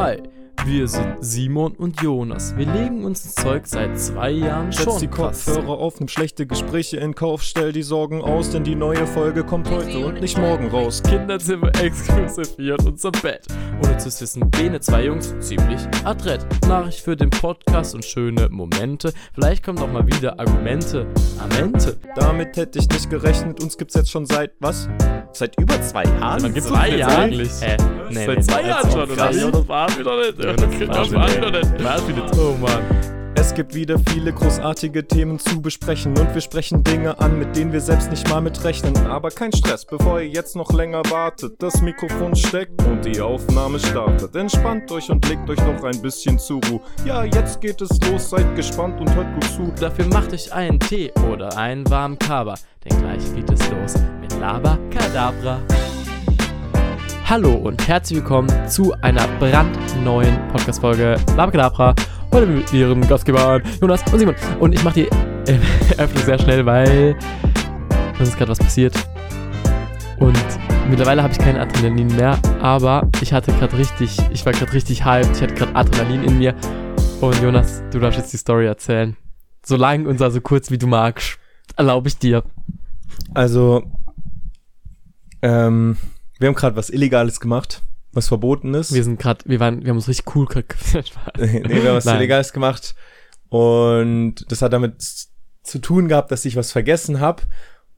Hi, wir sind Simon und Jonas. Wir legen uns ins Zeug seit zwei Jahren Setz schon. die. Kopfhörer auf, nimm schlechte Gespräche in Kauf, stell die Sorgen aus, denn die neue Folge kommt heute und nicht morgen raus. Kinderzimmer exklusiv hier in unserem Bett. Ohne zu wissen, bene zwei Jungs ziemlich adrett. Nachricht für den Podcast und schöne Momente. Vielleicht kommen auch mal wieder Argumente. Amente. Damit hätte ich nicht gerechnet, uns gibt's jetzt schon seit, was? Seit über zwei Jahren? Gibt's Zwei uns jetzt Jahre? eigentlich? Hä? Nee, Seit nee, zwei nee, Jahren schon, oder? Ja, das war wieder nicht. Ja, Das das geht war das schon war nicht. wieder nicht. War wieder oh Mann. Es gibt wieder viele großartige Themen zu besprechen und wir sprechen Dinge an, mit denen wir selbst nicht mal mitrechnen. Aber kein Stress, bevor ihr jetzt noch länger wartet. Das Mikrofon steckt und die Aufnahme startet. Entspannt euch und legt euch noch ein bisschen zur Ruhe. Ja, jetzt geht es los, seid gespannt und hört gut zu. Dafür macht euch einen Tee oder einen warmen Kaba, denn gleich geht es los mit Laba Kadabra. Hallo und herzlich willkommen zu einer brandneuen Podcast-Folge Laba Kadabra. Heute mit ihren Gastgebern Jonas und Simon. Und ich mache die äh, Eröffnung sehr schnell, weil uns ist gerade was passiert. Und mittlerweile habe ich kein Adrenalin mehr, aber ich hatte gerade richtig, ich war gerade richtig hyped, ich hatte gerade Adrenalin in mir. Und Jonas, du darfst jetzt die Story erzählen. So lang und so kurz wie du magst. Erlaube ich dir. Also, ähm, wir haben gerade was Illegales gemacht, was verboten ist. Wir sind gerade, wir waren, wir haben uns richtig cool ge- Spaß. nee, wir haben was Nein. Illegales gemacht. Und das hat damit zu tun gehabt, dass ich was vergessen habe.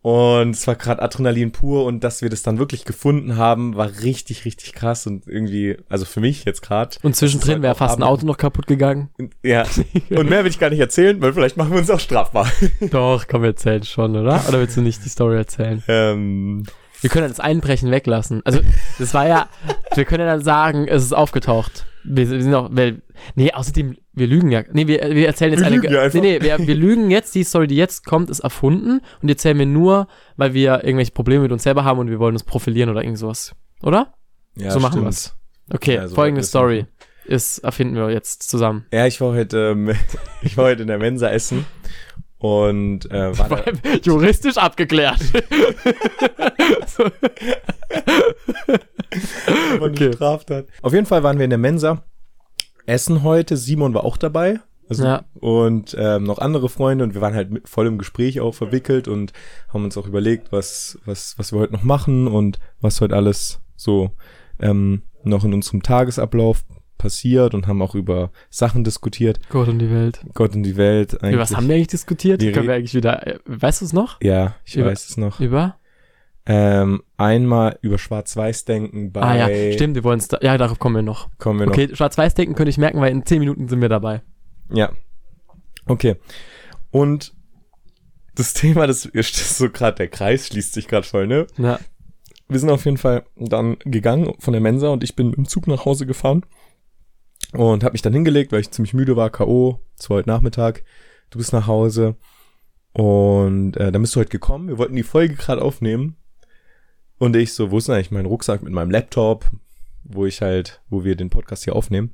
Und es war gerade Adrenalin pur und dass wir das dann wirklich gefunden haben, war richtig, richtig krass und irgendwie, also für mich jetzt gerade. Und zwischendrin wäre fast ein Auto noch kaputt gegangen. Ja. Und mehr will ich gar nicht erzählen, weil vielleicht machen wir uns auch strafbar. Doch, komm, wir erzählen schon, oder? Oder willst du nicht die Story erzählen? ähm, Wir können das Einbrechen weglassen. Also, das war ja, wir können ja dann sagen, es ist aufgetaucht. Wir, wir sind auch, weil, nee, außerdem, wir lügen ja. Nee, wir, wir erzählen jetzt Wir eine. lügen ja einfach. nee, nee, wir, wir lügen jetzt, die Story, die jetzt kommt, ist erfunden und die erzählen wir nur, weil wir irgendwelche Probleme mit uns selber haben und wir wollen uns profilieren oder irgend sowas. Oder? ja, So machen stimmt. wir's. Okay, Ja, so folgende es Story ist, erfinden wir jetzt zusammen. Ja, ich war heute, ähm, ich war heute in der Mensa essen und äh, war da, Juristisch abgeklärt. Okay. Straftat. Auf jeden Fall waren wir in der Mensa. Essen heute. Simon war auch dabei. Also, Ja. Und ähm, noch andere Freunde. Und wir waren halt mit, voll im Gespräch auch verwickelt und haben uns auch überlegt, was, was, was wir heute noch machen und was heute alles so ähm, noch in unserem Tagesablauf passiert und haben auch über Sachen diskutiert. Gott und die Welt. Gott und die Welt. Über was haben wir eigentlich diskutiert? Wir Können wir eigentlich wieder, äh, weißt du es noch? Ja, ich Über- weiß es noch. Über? Ähm, einmal über Schwarz-Weiß-Denken bei... Ah ja, stimmt, wir wollen es da, ja, darauf kommen wir noch. Kommen wir noch. Okay, Schwarz-Weiß-Denken könnte ich merken, weil in 10 Minuten sind wir dabei. Ja. Okay. Und das Thema, das ist so gerade, der Kreis schließt sich gerade voll, ne? Ja. Wir sind auf jeden Fall dann gegangen von der Mensa und ich bin im Zug nach Hause gefahren und habe mich dann hingelegt, weil ich ziemlich müde war, K.O., es war heute Nachmittag. Du bist nach Hause und äh, dann bist du heute gekommen. Wir wollten die Folge gerade aufnehmen und ich so, wo ist denn eigentlich mein Rucksack mit meinem Laptop, wo ich halt, wo wir den Podcast hier aufnehmen,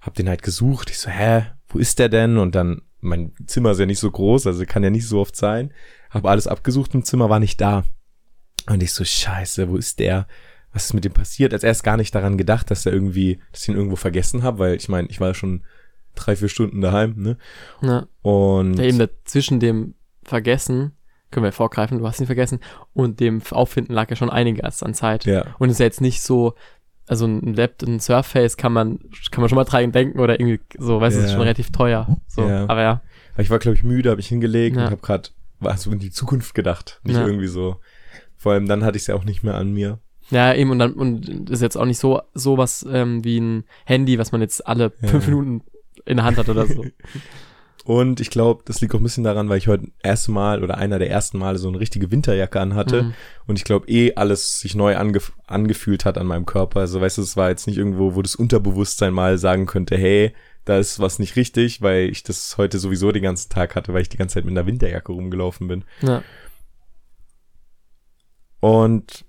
hab den halt gesucht. Ich so, hä, wo ist der denn? Und dann, mein Zimmer ist ja nicht so groß, also kann ja nicht so oft sein. Hab alles abgesucht im Zimmer, war nicht da. Und ich so, scheiße, wo ist der? Was ist mit dem passiert? Als erst gar nicht daran gedacht, dass er irgendwie, dass ich ihn irgendwo vergessen habe, weil ich meine, ich war ja schon drei, vier Stunden daheim, ne? ja. Und Ja, eben da zwischen dem Vergessen, können wir vorgreifen, du hast ihn vergessen, und dem Auffinden lag ja schon einiges an Zeit. ja, Und es ist ja jetzt nicht so, also ein Laptop, ein Surface kann man, kann man schon mal dran denken oder irgendwie so, weißt du, es ist Ja. schon relativ teuer. So, Ja. aber ja. weil ich war, glaube ich, müde, habe ich hingelegt Ja. und habe gerade war so in die Zukunft gedacht, nicht Ja. irgendwie so. Vor allem dann hatte ich es ja auch nicht mehr an mir. Ja, eben, und dann, und ist jetzt auch nicht so, so was ähm, wie ein Handy, was man jetzt alle Ja. fünf Minuten in der Hand hat oder so. Und ich glaube, das liegt auch ein bisschen daran, weil ich heute erste Mal oder einer der ersten Male so eine richtige Winterjacke anhatte. Mhm. Und ich glaube, eh alles sich neu angef angefühlt hat an meinem Körper. Also weißt du, es war jetzt nicht irgendwo, wo das Unterbewusstsein mal sagen könnte, hey, da ist was nicht richtig, weil ich das heute sowieso den ganzen Tag hatte, weil ich die ganze Zeit mit einer Winterjacke rumgelaufen bin. Ja. Und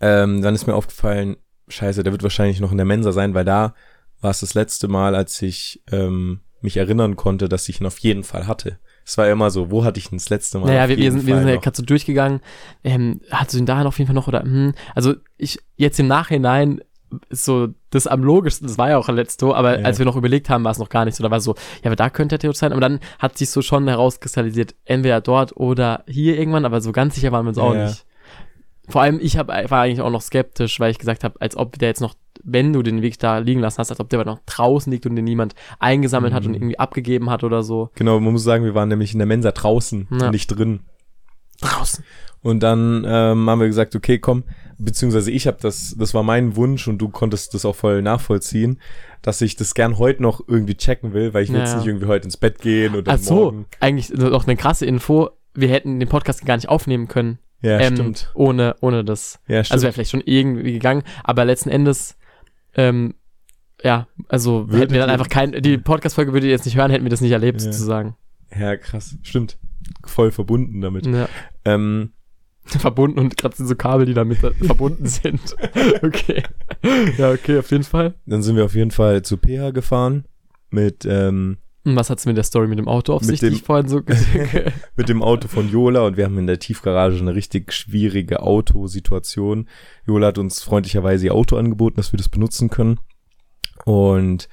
ähm, dann ist mir aufgefallen, scheiße, der wird wahrscheinlich noch in der Mensa sein, weil da war es das letzte Mal, als ich ähm, mich erinnern konnte, dass ich ihn auf jeden Fall hatte. Es war immer so, wo hatte ich ihn das letzte Mal? Naja, wir, wir sind, wir sind ja gerade so durchgegangen. Ähm, hattest du ihn dahin auf jeden Fall noch oder, hm, also ich, jetzt im Nachhinein ist so das am logischsten, das war ja auch letzt so, aber Ja. als wir noch überlegt haben, war es noch gar nicht so. Da war so, ja, aber da könnte der Theodor sein. Aber dann hat sich so schon herauskristallisiert, entweder dort oder hier irgendwann, aber so ganz sicher waren wir uns auch Ja. nicht. Vor allem, ich hab, war eigentlich auch noch skeptisch, weil ich gesagt habe, als ob der jetzt noch, wenn du den Weg da liegen lassen hast, als ob der noch draußen liegt und den niemand eingesammelt hat und Mhm. irgendwie abgegeben hat oder so. Genau, man muss sagen, wir waren nämlich in der Mensa draußen, Ja. nicht drin. Draußen. Und dann ähm, haben wir gesagt, okay, komm, beziehungsweise ich habe das, das war mein Wunsch und du konntest das auch voll nachvollziehen, dass ich das gern heute noch irgendwie checken will, weil ich will Ja, jetzt nicht irgendwie heute ins Bett gehen oder Ach so, morgen. eigentlich noch eine krasse Info. Wir hätten den Podcast gar nicht aufnehmen können. Ja, ähm, stimmt. Ohne, ohne das. Ja, stimmt. Also wäre vielleicht schon irgendwie gegangen, aber letzten Endes, ähm, ja, also Würdet hätten wir dann einfach kein, die Podcast-Folge würdet ihr jetzt nicht hören, hätten wir das nicht erlebt, Ja. sozusagen. ja, krass. Stimmt. Voll verbunden damit. Ja. Ähm, verbunden und gerade sind so Kabel, die damit verbunden sind. Okay. Ja, okay, auf jeden Fall. dann sind wir auf jeden Fall zu PH gefahren mit, ähm, was hat's mit der Story mit dem Auto auf Mit sich, die dem- ich vorhin so mit dem Auto von Jola und wir haben in der Tiefgarage eine richtig schwierige Autosituation. Jola hat uns freundlicherweise ihr Auto angeboten, dass wir das benutzen können. Und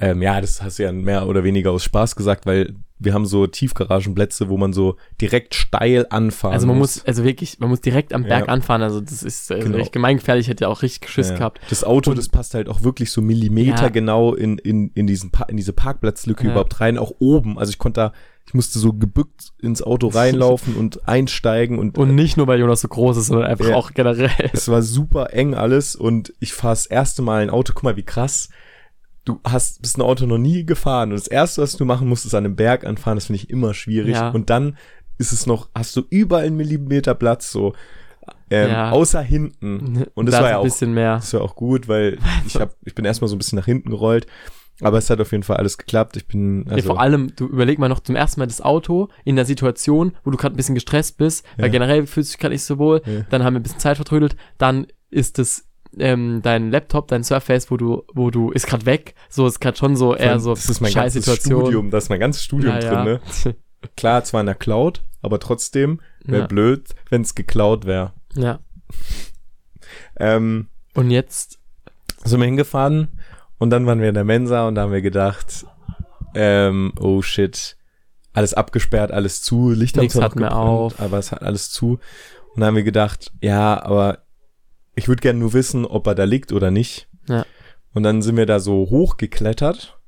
ähm, ja, das hast du ja mehr oder weniger aus Spaß gesagt, weil wir haben so Tiefgaragenplätze, wo man so direkt steil anfahren Also man muss, also wirklich, man muss direkt am Berg Ja. anfahren, also das ist äh, Genau. echt gemeingefährlich, hätte ja auch richtig Geschiss Ja. gehabt. Das Auto, Und- das passt halt auch wirklich so Millimeter Ja. genau in, in, in, diesen pa in diese Parkplatzlücke überhaupt rein, auch oben. Also ich konnte da, ich musste so gebückt ins Auto reinlaufen und einsteigen und, Und nicht nur, weil Jonas so groß ist, sondern einfach auch generell. es war super eng alles und ich fahre das erste Mal ein Auto. Guck mal, wie krass. Du hast, bist ein Auto noch nie gefahren und das erste, was du machen musst, ist an einem Berg anfahren. Das finde ich immer schwierig. Ja. Und dann ist es noch, hast du überall einen Millimeter Platz, so, ähm, Ja. außer hinten. Und das Da war ja ein auch bisschen mehr. Das war auch gut, weil ich hab, ich bin erstmal so ein bisschen nach hinten gerollt. Aber es hat auf jeden Fall alles geklappt. Ich bin, also, vor allem, du überleg mal noch zum ersten Mal das Auto in der Situation, wo du gerade ein bisschen gestresst bist, weil Ja. generell fühlst du dich gerade nicht so wohl, Ja. dann haben wir ein bisschen Zeit vertrödelt, dann ist es ähm, dein Laptop, dein Surface, wo du, wo du, ist gerade weg, so ist gerade schon so eher so das ist mein ganzes. Studium, das ist mein ganzes Studium Ja, drin, ne? Klar, zwar in der Cloud, aber trotzdem wäre Ja. blöd, wenn es geklaut wäre. ja. Ähm, Und jetzt, sind wir hingefahren und dann waren wir in der Mensa und da haben wir gedacht, ähm, oh shit, alles abgesperrt, alles zu, Licht zwar hat mehr auf. aber es hat alles zu. Und dann haben wir gedacht, ja, aber ich würde gerne nur wissen, ob er da liegt oder nicht. Ja. Und dann sind wir da so hochgeklettert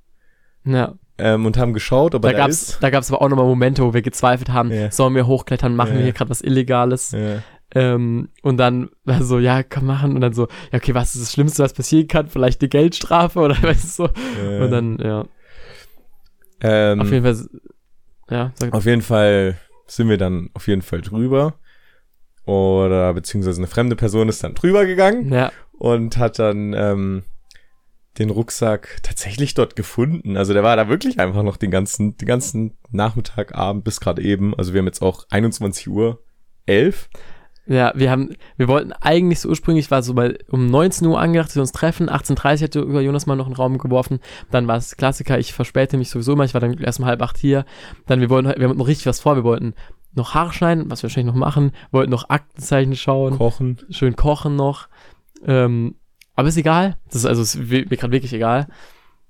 ja, ähm, und haben geschaut, ob da er da gab's, ist. da gab's aber auch nochmal Momente, wo wir gezweifelt haben, Ja. sollen wir hochklettern, machen Ja. wir hier gerade was Illegales? Ja. Ähm, und dann war so, ja, kann machen. Und dann so, ja, okay, was ist das Schlimmste, was passieren kann? Vielleicht eine Geldstrafe oder weißt du so. Und dann, ja, ähm, auf jeden Fall, ja, sag, Auf jeden Fall sind wir dann auf jeden Fall drüber. Oder beziehungsweise eine fremde Person ist dann drüber gegangen ja, und hat dann ähm, den Rucksack tatsächlich dort gefunden. Also der war da wirklich einfach noch den ganzen, den ganzen Nachmittag, Abend bis gerade eben. Also wir haben jetzt auch 21 Uhr 11. ja, wir haben, wir wollten eigentlich so ursprünglich, war so bei um 19 Uhr angedacht, dass wir uns treffen. 18.30 Uhr hatte über Jonas mal noch einen Raum geworfen. Dann war es Klassiker, ich verspäte mich sowieso immer, ich war dann erst um halb acht hier. Dann, wir wollten, wir haben noch richtig was vor, wir wollten noch Haare schneiden, was wir wahrscheinlich noch machen, wollten noch Aktenzeichen schauen. Kochen. schön kochen noch. Ähm, aber ist egal. Das ist also ist mir gerade wirklich egal.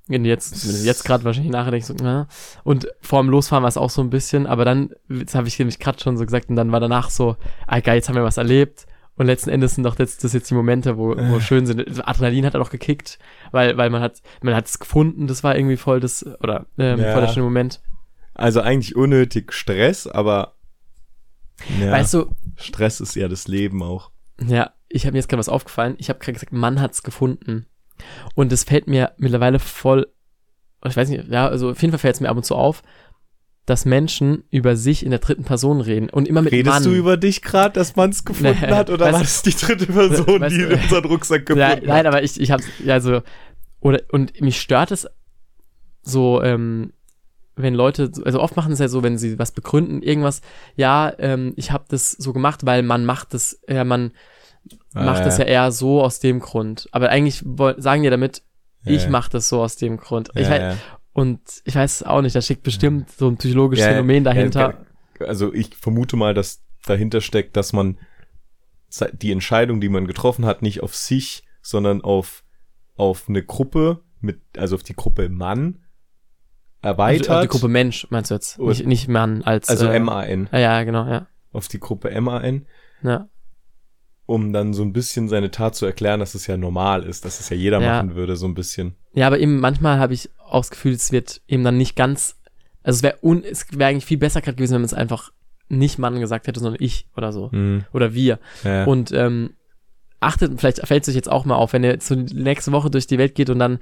Wenn du jetzt, wenn du jetzt gerade wahrscheinlich nachher denkst, so, na. Und vor dem Losfahren war es auch so ein bisschen, aber dann, jetzt habe ich nämlich gerade schon so gesagt, und dann war danach so, ah geil, jetzt haben wir was erlebt. Und letzten Endes sind doch jetzt, das jetzt die Momente, wo, wo Äh. schön sind. Adrenalin hat er doch gekickt, weil, weil man hat, man hat es gefunden, das war irgendwie voll das, oder ähm, Ja. voll der schöne Moment. Also eigentlich unnötig Stress, aber ja, Weißt du, Stress ist ja das Leben auch. Ja, ich habe mir jetzt gerade was aufgefallen. Ich habe gerade gesagt, man hat's gefunden. Und es fällt mir mittlerweile voll, ich weiß nicht, ja, also auf jeden Fall fällt es mir ab und zu auf, dass Menschen über sich in der dritten Person reden und immer mit Redest Mann. du über dich gerade, dass man es gefunden Nee, hat, oder weißt- war das die dritte Person, weißt die du- unseren Rucksack gefunden ja, hat? nein, aber ich, ich hab's, ja, also, oder, und mich stört es so, ähm, wenn Leute, also oft machen es ja so, wenn sie was begründen, irgendwas, ja, ähm, ich habe das so gemacht, weil man macht das, ja, man macht Ah, das ja eher so aus dem Grund. Aber eigentlich sagen die damit, Ja, ich ja. mache das so aus dem Grund. Ich Ja, weiß, ja. Und ich weiß auch nicht, da steckt bestimmt so ein psychologisches Ja, Phänomen dahinter. ja, Also ich vermute mal, dass dahinter steckt, dass man die Entscheidung, die man getroffen hat, nicht auf sich, sondern auf auf eine Gruppe mit, also auf die Gruppe Mann erweitert. Also, die Gruppe Mensch meinst du jetzt? Und- Nicht, nicht Mann als. also äh, MAN. Ja, ja, genau, ja. Auf die Gruppe MAN, ja. um dann so ein bisschen seine Tat zu erklären, dass es ja normal ist, dass es ja jeder Ja. machen würde, so ein bisschen. Ja, aber eben manchmal habe ich auch das Gefühl, es wird eben dann nicht ganz. Also es wäre un, es wäre eigentlich viel besser gerade gewesen, wenn man es einfach nicht Mann gesagt hätte, sondern ich oder so. Hm. Oder wir. Ja. Und ähm, achtet, vielleicht fällt es euch jetzt auch mal auf, wenn ihr so die nächste Woche durch die Welt geht und dann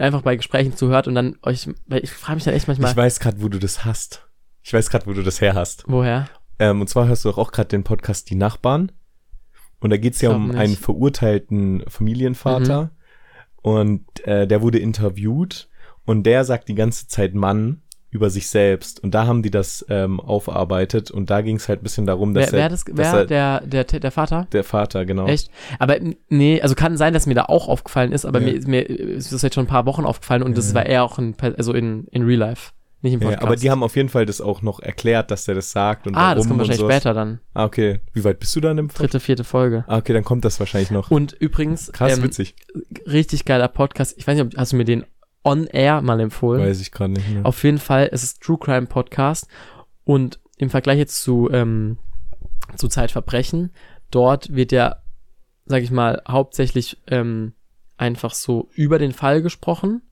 einfach bei Gesprächen zuhört und dann euch, weil ich frage mich dann echt manchmal, ich weiß gerade, wo du das hast. Ich weiß gerade, wo du das her hast. woher? Ähm, und zwar hörst du doch auch gerade den Podcast Die Nachbarn. Und da geht's ja um nicht. einen verurteilten Familienvater. Mhm. Und äh, der wurde interviewt und der sagt die ganze Zeit Mann über sich selbst. Und da haben die das ähm, aufarbeitet und da ging's halt ein bisschen darum, dass Wer, wer, er, das, wer er, der, der, der Vater? der Vater, genau. Echt? Aber nee, also kann sein, dass mir da auch aufgefallen ist, aber Ja. mir, mir ist das jetzt schon ein paar Wochen aufgefallen und das Ja. war eher auch in, also in, in Real Life, nicht im Ja, Podcast. aber die haben auf jeden Fall das auch noch erklärt, dass der das sagt und ah, das warum kommt und wahrscheinlich sowas. später dann. Ah, okay. Wie weit bist du dann im Pod- Dritte, vierte Folge. Ah, okay, dann kommt das wahrscheinlich noch. Und übrigens, Krass, ähm, witzig. richtig geiler Podcast. Ich weiß nicht, ob, hast du mir den on air mal empfohlen? Weiß ich gerade nicht mehr. Auf jeden Fall, es ist True Crime Podcast und im Vergleich jetzt zu, ähm, zu Zeitverbrechen, dort wird ja, sag ich mal, hauptsächlich ähm, einfach so über den Fall gesprochen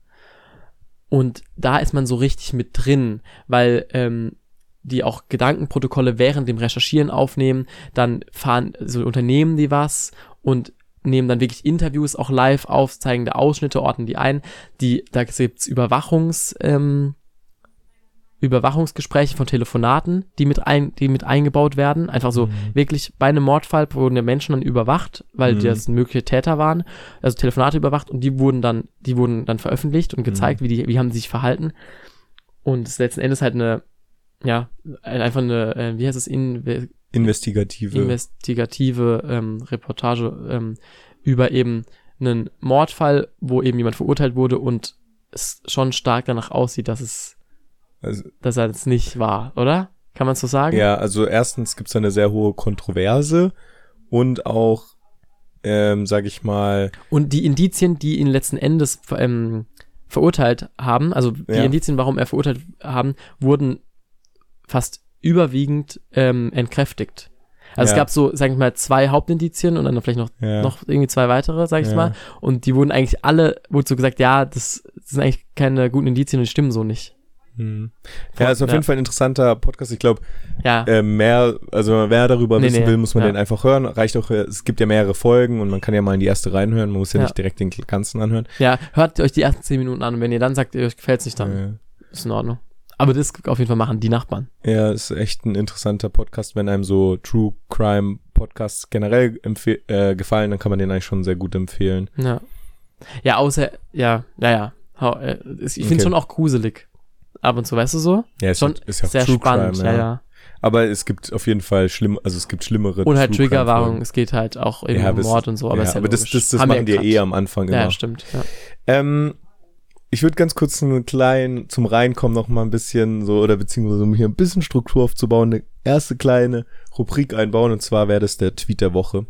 und da ist man so richtig mit drin, weil ähm, die auch Gedankenprotokolle während dem Recherchieren aufnehmen, dann fahren so Unternehmen die was und nehmen dann wirklich Interviews auch live auf, zeigen da Ausschnitte, ordnen die ein. Die, da gibt's Überwachungs, ähm, Überwachungsgespräche von Telefonaten, die mit ein, die mit eingebaut werden. Einfach so Mhm. wirklich bei einem Mordfall wurden die Menschen dann überwacht, weil Mhm. das mögliche Täter waren. Also Telefonate überwacht und die wurden dann, die wurden dann veröffentlicht und Mhm. gezeigt, wie die, wie haben die sich verhalten. Und letzten Endes halt eine, ja, einfach eine, äh, wie heißt es, in, Investigative. investigative ähm, Reportage ähm, über eben einen Mordfall, wo eben jemand verurteilt wurde und es schon stark danach aussieht, dass es, also, dass er es nicht war, oder? Kann man so sagen? Ja, also erstens gibt's da eine sehr hohe Kontroverse und auch, ähm, sag ich mal, Und die Indizien, die ihn letzten Endes ähm, verurteilt haben, also die Ja. Indizien, warum er verurteilt haben, wurden fast überwiegend ähm, entkräftigt. Also es Ja. gab so, sag ich mal, zwei Hauptindizien und dann vielleicht noch, ja, noch irgendwie zwei weitere, sag ich ja. mal. Und die wurden eigentlich alle, wurde so gesagt, ja, das, das sind eigentlich keine guten Indizien und die stimmen so nicht. Hm. Ja, ist auf Ja. jeden Fall ein interessanter Podcast. Ich glaube, äh, mehr, also wenn man mehr darüber Nee, wissen nee, will, muss man den einfach hören. Reicht auch, äh, es gibt ja mehrere Folgen und man kann ja mal in die erste reinhören. Man muss ja, nicht direkt den ganzen anhören. ja, hört euch die ersten zehn Minuten an und wenn ihr dann sagt, euch gefällt's nicht, dann ist in Ordnung. Aber das auf jeden Fall machen die Nachbarn. Ja, ist echt ein interessanter Podcast. Wenn einem so True Crime Podcasts generell äh, gefallen, dann kann man den eigentlich schon sehr gut empfehlen. Ja. Ja, außer, ja, ja, ja. Äh, Ich finde Okay. schon auch gruselig. Ab und zu, weißt du so? Ja, ist, Schon ja- ist ja auch Sehr True spannend, Crime, ja, ja. Aber es gibt auf jeden Fall schlimm, also es gibt schlimmere. Und halt Triggerwarnung, es geht halt auch eben Ja, um das- Mord und so, aber ja, ist ja aber das, das, das wir machen die ja eh am Anfang immer. Ja, stimmt. Ja. Ähm, ich würde ganz kurz einen kleinen, zum Reinkommen noch mal ein bisschen so, oder beziehungsweise um hier ein bisschen Struktur aufzubauen, eine erste kleine Rubrik einbauen, und zwar wäre das der Tweet der Woche.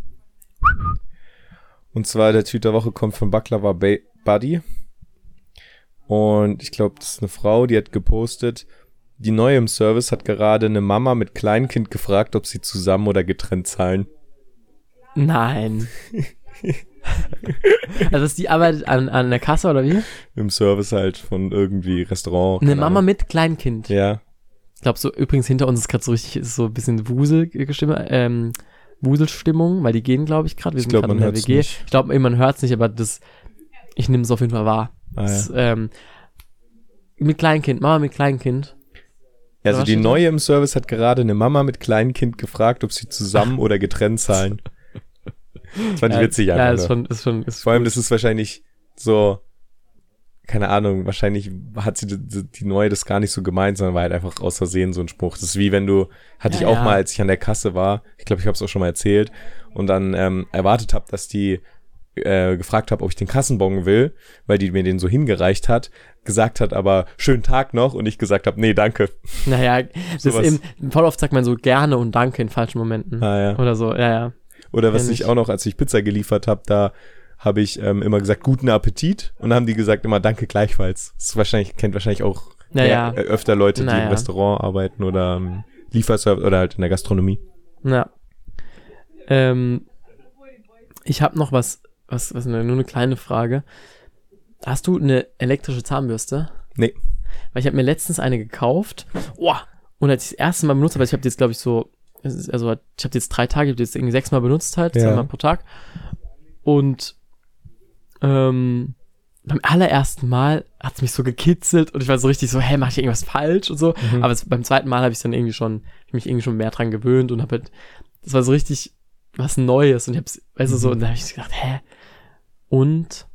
Und zwar der Tweet der Woche kommt von Baklava ba Buddy. Und ich glaube, das ist eine Frau, die hat gepostet, die Neue im Service hat gerade eine Mama mit Kleinkind gefragt, ob sie zusammen oder getrennt zahlen. Nein. also ist die arbeitet an, an der Kasse oder wie? Im Service halt von irgendwie Restaurant. Eine Mama Ahnung. mit Kleinkind. Ja. Ich glaube so, übrigens hinter uns ist gerade so richtig, ist so ein bisschen Wusel-Stimme, ähm, Wuselstimmung, weil die gehen, glaube ich, gerade. Wir Ich sind gerade in der WG. nicht. Ich glaube, man hört es nicht, aber das, ich nehme es auf jeden Fall wahr. Ah, ja. das, ähm, mit Kleinkind, Mama mit Kleinkind. Also die? Neue im Service hat gerade eine Mama mit Kleinkind gefragt, ob sie zusammen oder getrennt zahlen. Das fand ich ja, witzig einfach. Ja, nur. ist schon, ist schon, ist Vor allem, das ist wahrscheinlich so, keine Ahnung, wahrscheinlich hat sie die, die Neue das gar nicht so gemeint, sondern war halt einfach aus Versehen so ein Spruch. Das ist wie wenn du, hatte Ja, ich auch ja. mal, als ich an der Kasse war, ich glaube, ich habe es auch schon mal erzählt, und dann ähm, erwartet habe, dass die äh, gefragt habe, ob ich den Kassenbon will, weil die mir den so hingereicht hat, gesagt hat aber schönen Tag noch und ich gesagt habe, nee, danke. Naja, das ist eben, voll oft sagt man so gerne und danke in falschen Momenten. Ah, ja. Oder so, ja, ja. Oder was Kenn ich auch noch, als ich Pizza geliefert habe, da habe ich ähm, immer gesagt, guten Appetit. Und dann haben die gesagt immer, danke gleichfalls. Das ist wahrscheinlich, kennt wahrscheinlich auch Naja. äh, öfter Leute, die Naja. im Restaurant arbeiten oder ähm, Lieferservice oder halt in der Gastronomie. Ja. Ähm, ich habe noch was, was, was nur eine kleine Frage. Hast du eine elektrische Zahnbürste? Nee. Weil ich habe mir letztens eine gekauft. Boah. Und als ich das erste Mal benutzt habe, ich habe die jetzt, glaube ich, so, ist also ich habe die jetzt drei Tage, ich habe die jetzt irgendwie sechsmal benutzt halt, Ja. zweimal pro Tag. Und ähm, beim allerersten Mal hat es mich so gekitzelt und ich war so richtig so, hä, mach ich irgendwas falsch und so. Mhm. Aber es, beim zweiten Mal habe ich dann irgendwie schon, hab mich irgendwie schon mehr dran gewöhnt und habe halt, das war so richtig was Neues und ich hab's, weißt du, so, Mhm. und da habe ich gedacht, hä? Und,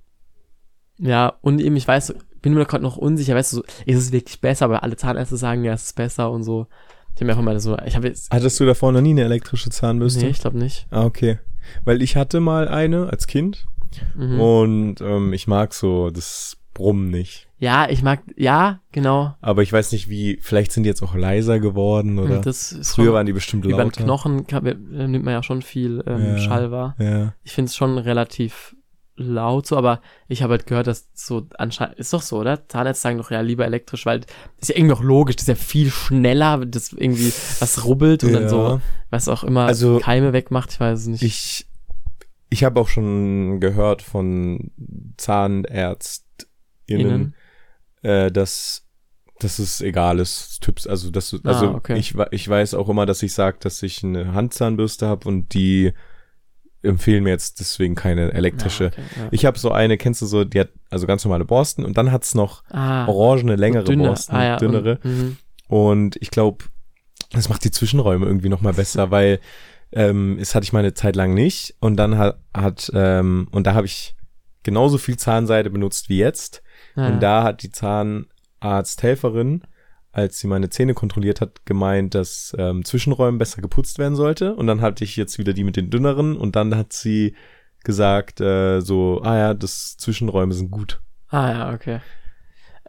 ja, und eben, ich weiß, bin mir gerade noch unsicher, weißt du, so, ist es wirklich besser, aber alle Zahnärzte sagen, ja, es ist besser und so. Ich habe mir einfach mal so, ich habe jetzt, Hattest du davor noch nie eine elektrische Zahnbürste? nee, ich glaube nicht. Ah, okay. Weil ich hatte mal eine als Kind Mhm. und ähm, ich mag so das Brummen nicht. Ja, ich mag, ja, genau. Aber ich weiß nicht, wie, vielleicht sind die jetzt auch leiser geworden oder. Das ist Früher schon, waren die bestimmt über den lauter. Knochen kann, äh, nimmt man ja schon viel ähm, Ja. Schall wahr. Ja. Ich finde es schon relativ laut so, aber ich habe halt gehört, dass so anscheinend, ist doch so, oder? Zahnärzte sagen doch ja lieber elektrisch, weil das ist ja irgendwie auch logisch, das ist ja viel schneller, das irgendwie was rubbelt und dann so, was auch immer Also, Keime wegmacht, ich weiß es nicht. Ich, ich habe auch schon gehört von ZahnärztInnen, Innen. äh, dass, dass es egal ist, Typs, also dass du- also Ah, okay. ich, ich weiß auch immer, dass ich sage, dass ich eine Handzahnbürste habe und die empfehlen mir jetzt deswegen keine elektrische. Ja, okay, ja. Ich habe so eine, kennst du so, die hat also ganz normale Borsten und dann hat's noch ah, orangene, längere dünne. Borsten, ah, ja, dünnere. Und, mhm. Und ich glaube, das macht die Zwischenräume irgendwie noch mal besser, weil ähm, es hatte ich mal eine Zeit lang nicht und dann hat, hat ähm, und da habe ich genauso viel Zahnseide benutzt wie jetzt ja, und da hat die Zahnarzthelferin, als sie meine Zähne kontrolliert hat, gemeint, dass ähm, Zwischenräume besser geputzt werden sollte und dann hatte ich jetzt wieder die mit den dünneren und dann hat sie gesagt äh, so, ah ja, das Zwischenräume sind gut. ah, ja, okay.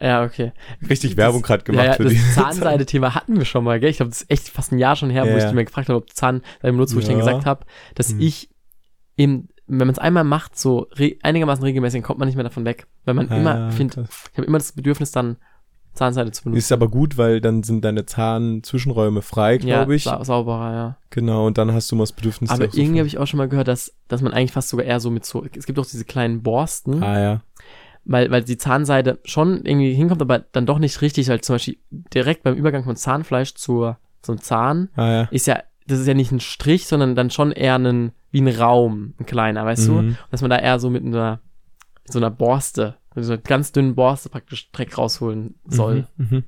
Ja, okay. Richtig Das- Werbung gerade gemacht ja, ja, für das die Zahnseide-Thema hatten wir schon mal, gell? Ich glaube, das ist echt fast ein Jahr schon her, wo Ja, ich ja. mir gefragt habe, ob Zahnseide benutzt, wo ich dann gesagt habe, dass Hm. ich eben, wenn man es einmal macht, so re einigermaßen regelmäßig, kommt man nicht mehr davon weg. Weil man Ah, immer, findet, krass. ich habe immer das Bedürfnis, dann Zahnseide zu benutzen. Ist aber gut, weil dann sind deine Zahnzwischenräume frei, glaube ich. Sa sauberer, ja. Genau, und dann hast du mal das Bedürfnis. Aber so irgendwie habe ich auch schon mal gehört, dass, dass man eigentlich fast sogar eher so mit so, es gibt auch diese kleinen Borsten, Ah ja. weil, weil die Zahnseide schon irgendwie hinkommt, aber dann doch nicht richtig, weil zum Beispiel direkt beim Übergang von Zahnfleisch zur, zum Zahn Ah ja. ist ja, das ist ja nicht ein Strich, sondern dann schon eher ein, wie ein Raum, ein kleiner, weißt du? Mhm. Dass man da eher so mit einer, mit so einer Borste, mit so einer ganz dünnen Borste praktisch Dreck rausholen soll. Mhm. Mhm.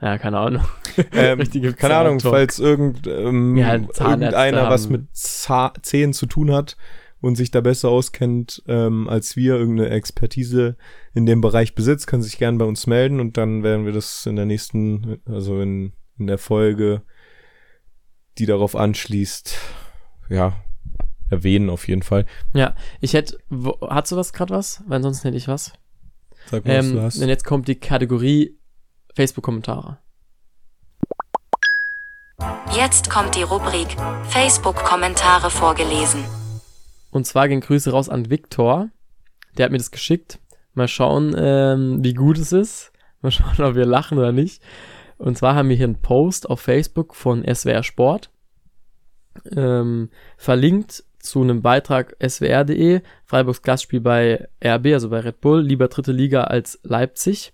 Ja, keine Ahnung. Ähm, Richtige keine Ahnung, falls irgend, ähm, Ja, Zahnärzte irgendeiner was mit Zah Zähnen zu tun hat und sich da besser auskennt ähm, als wir, irgendeine Expertise in dem Bereich besitzt, kann sich gerne bei uns melden und dann werden wir das in der nächsten, also in, in der Folge, die darauf anschließt, ja, erwähnen auf jeden Fall. Ich hätte, wo, hast du was gerade was? Weil ansonsten hätte ich was. Sag mal, was Ähm, du hast. denn jetzt kommt die Kategorie Facebook-Kommentare. Jetzt kommt die Rubrik Facebook-Kommentare vorgelesen. Und zwar gehen Grüße raus an Viktor. Der hat mir das geschickt. Mal schauen, ähm, wie gut es ist. Mal schauen, ob wir lachen oder nicht. Und zwar haben wir hier einen Post auf Facebook von SWR Sport. Ähm, verlinkt zu einem Beitrag swr.de. Freiburgs Gastspiel bei RB, also bei Red Bull. Lieber dritte Liga als Leipzig.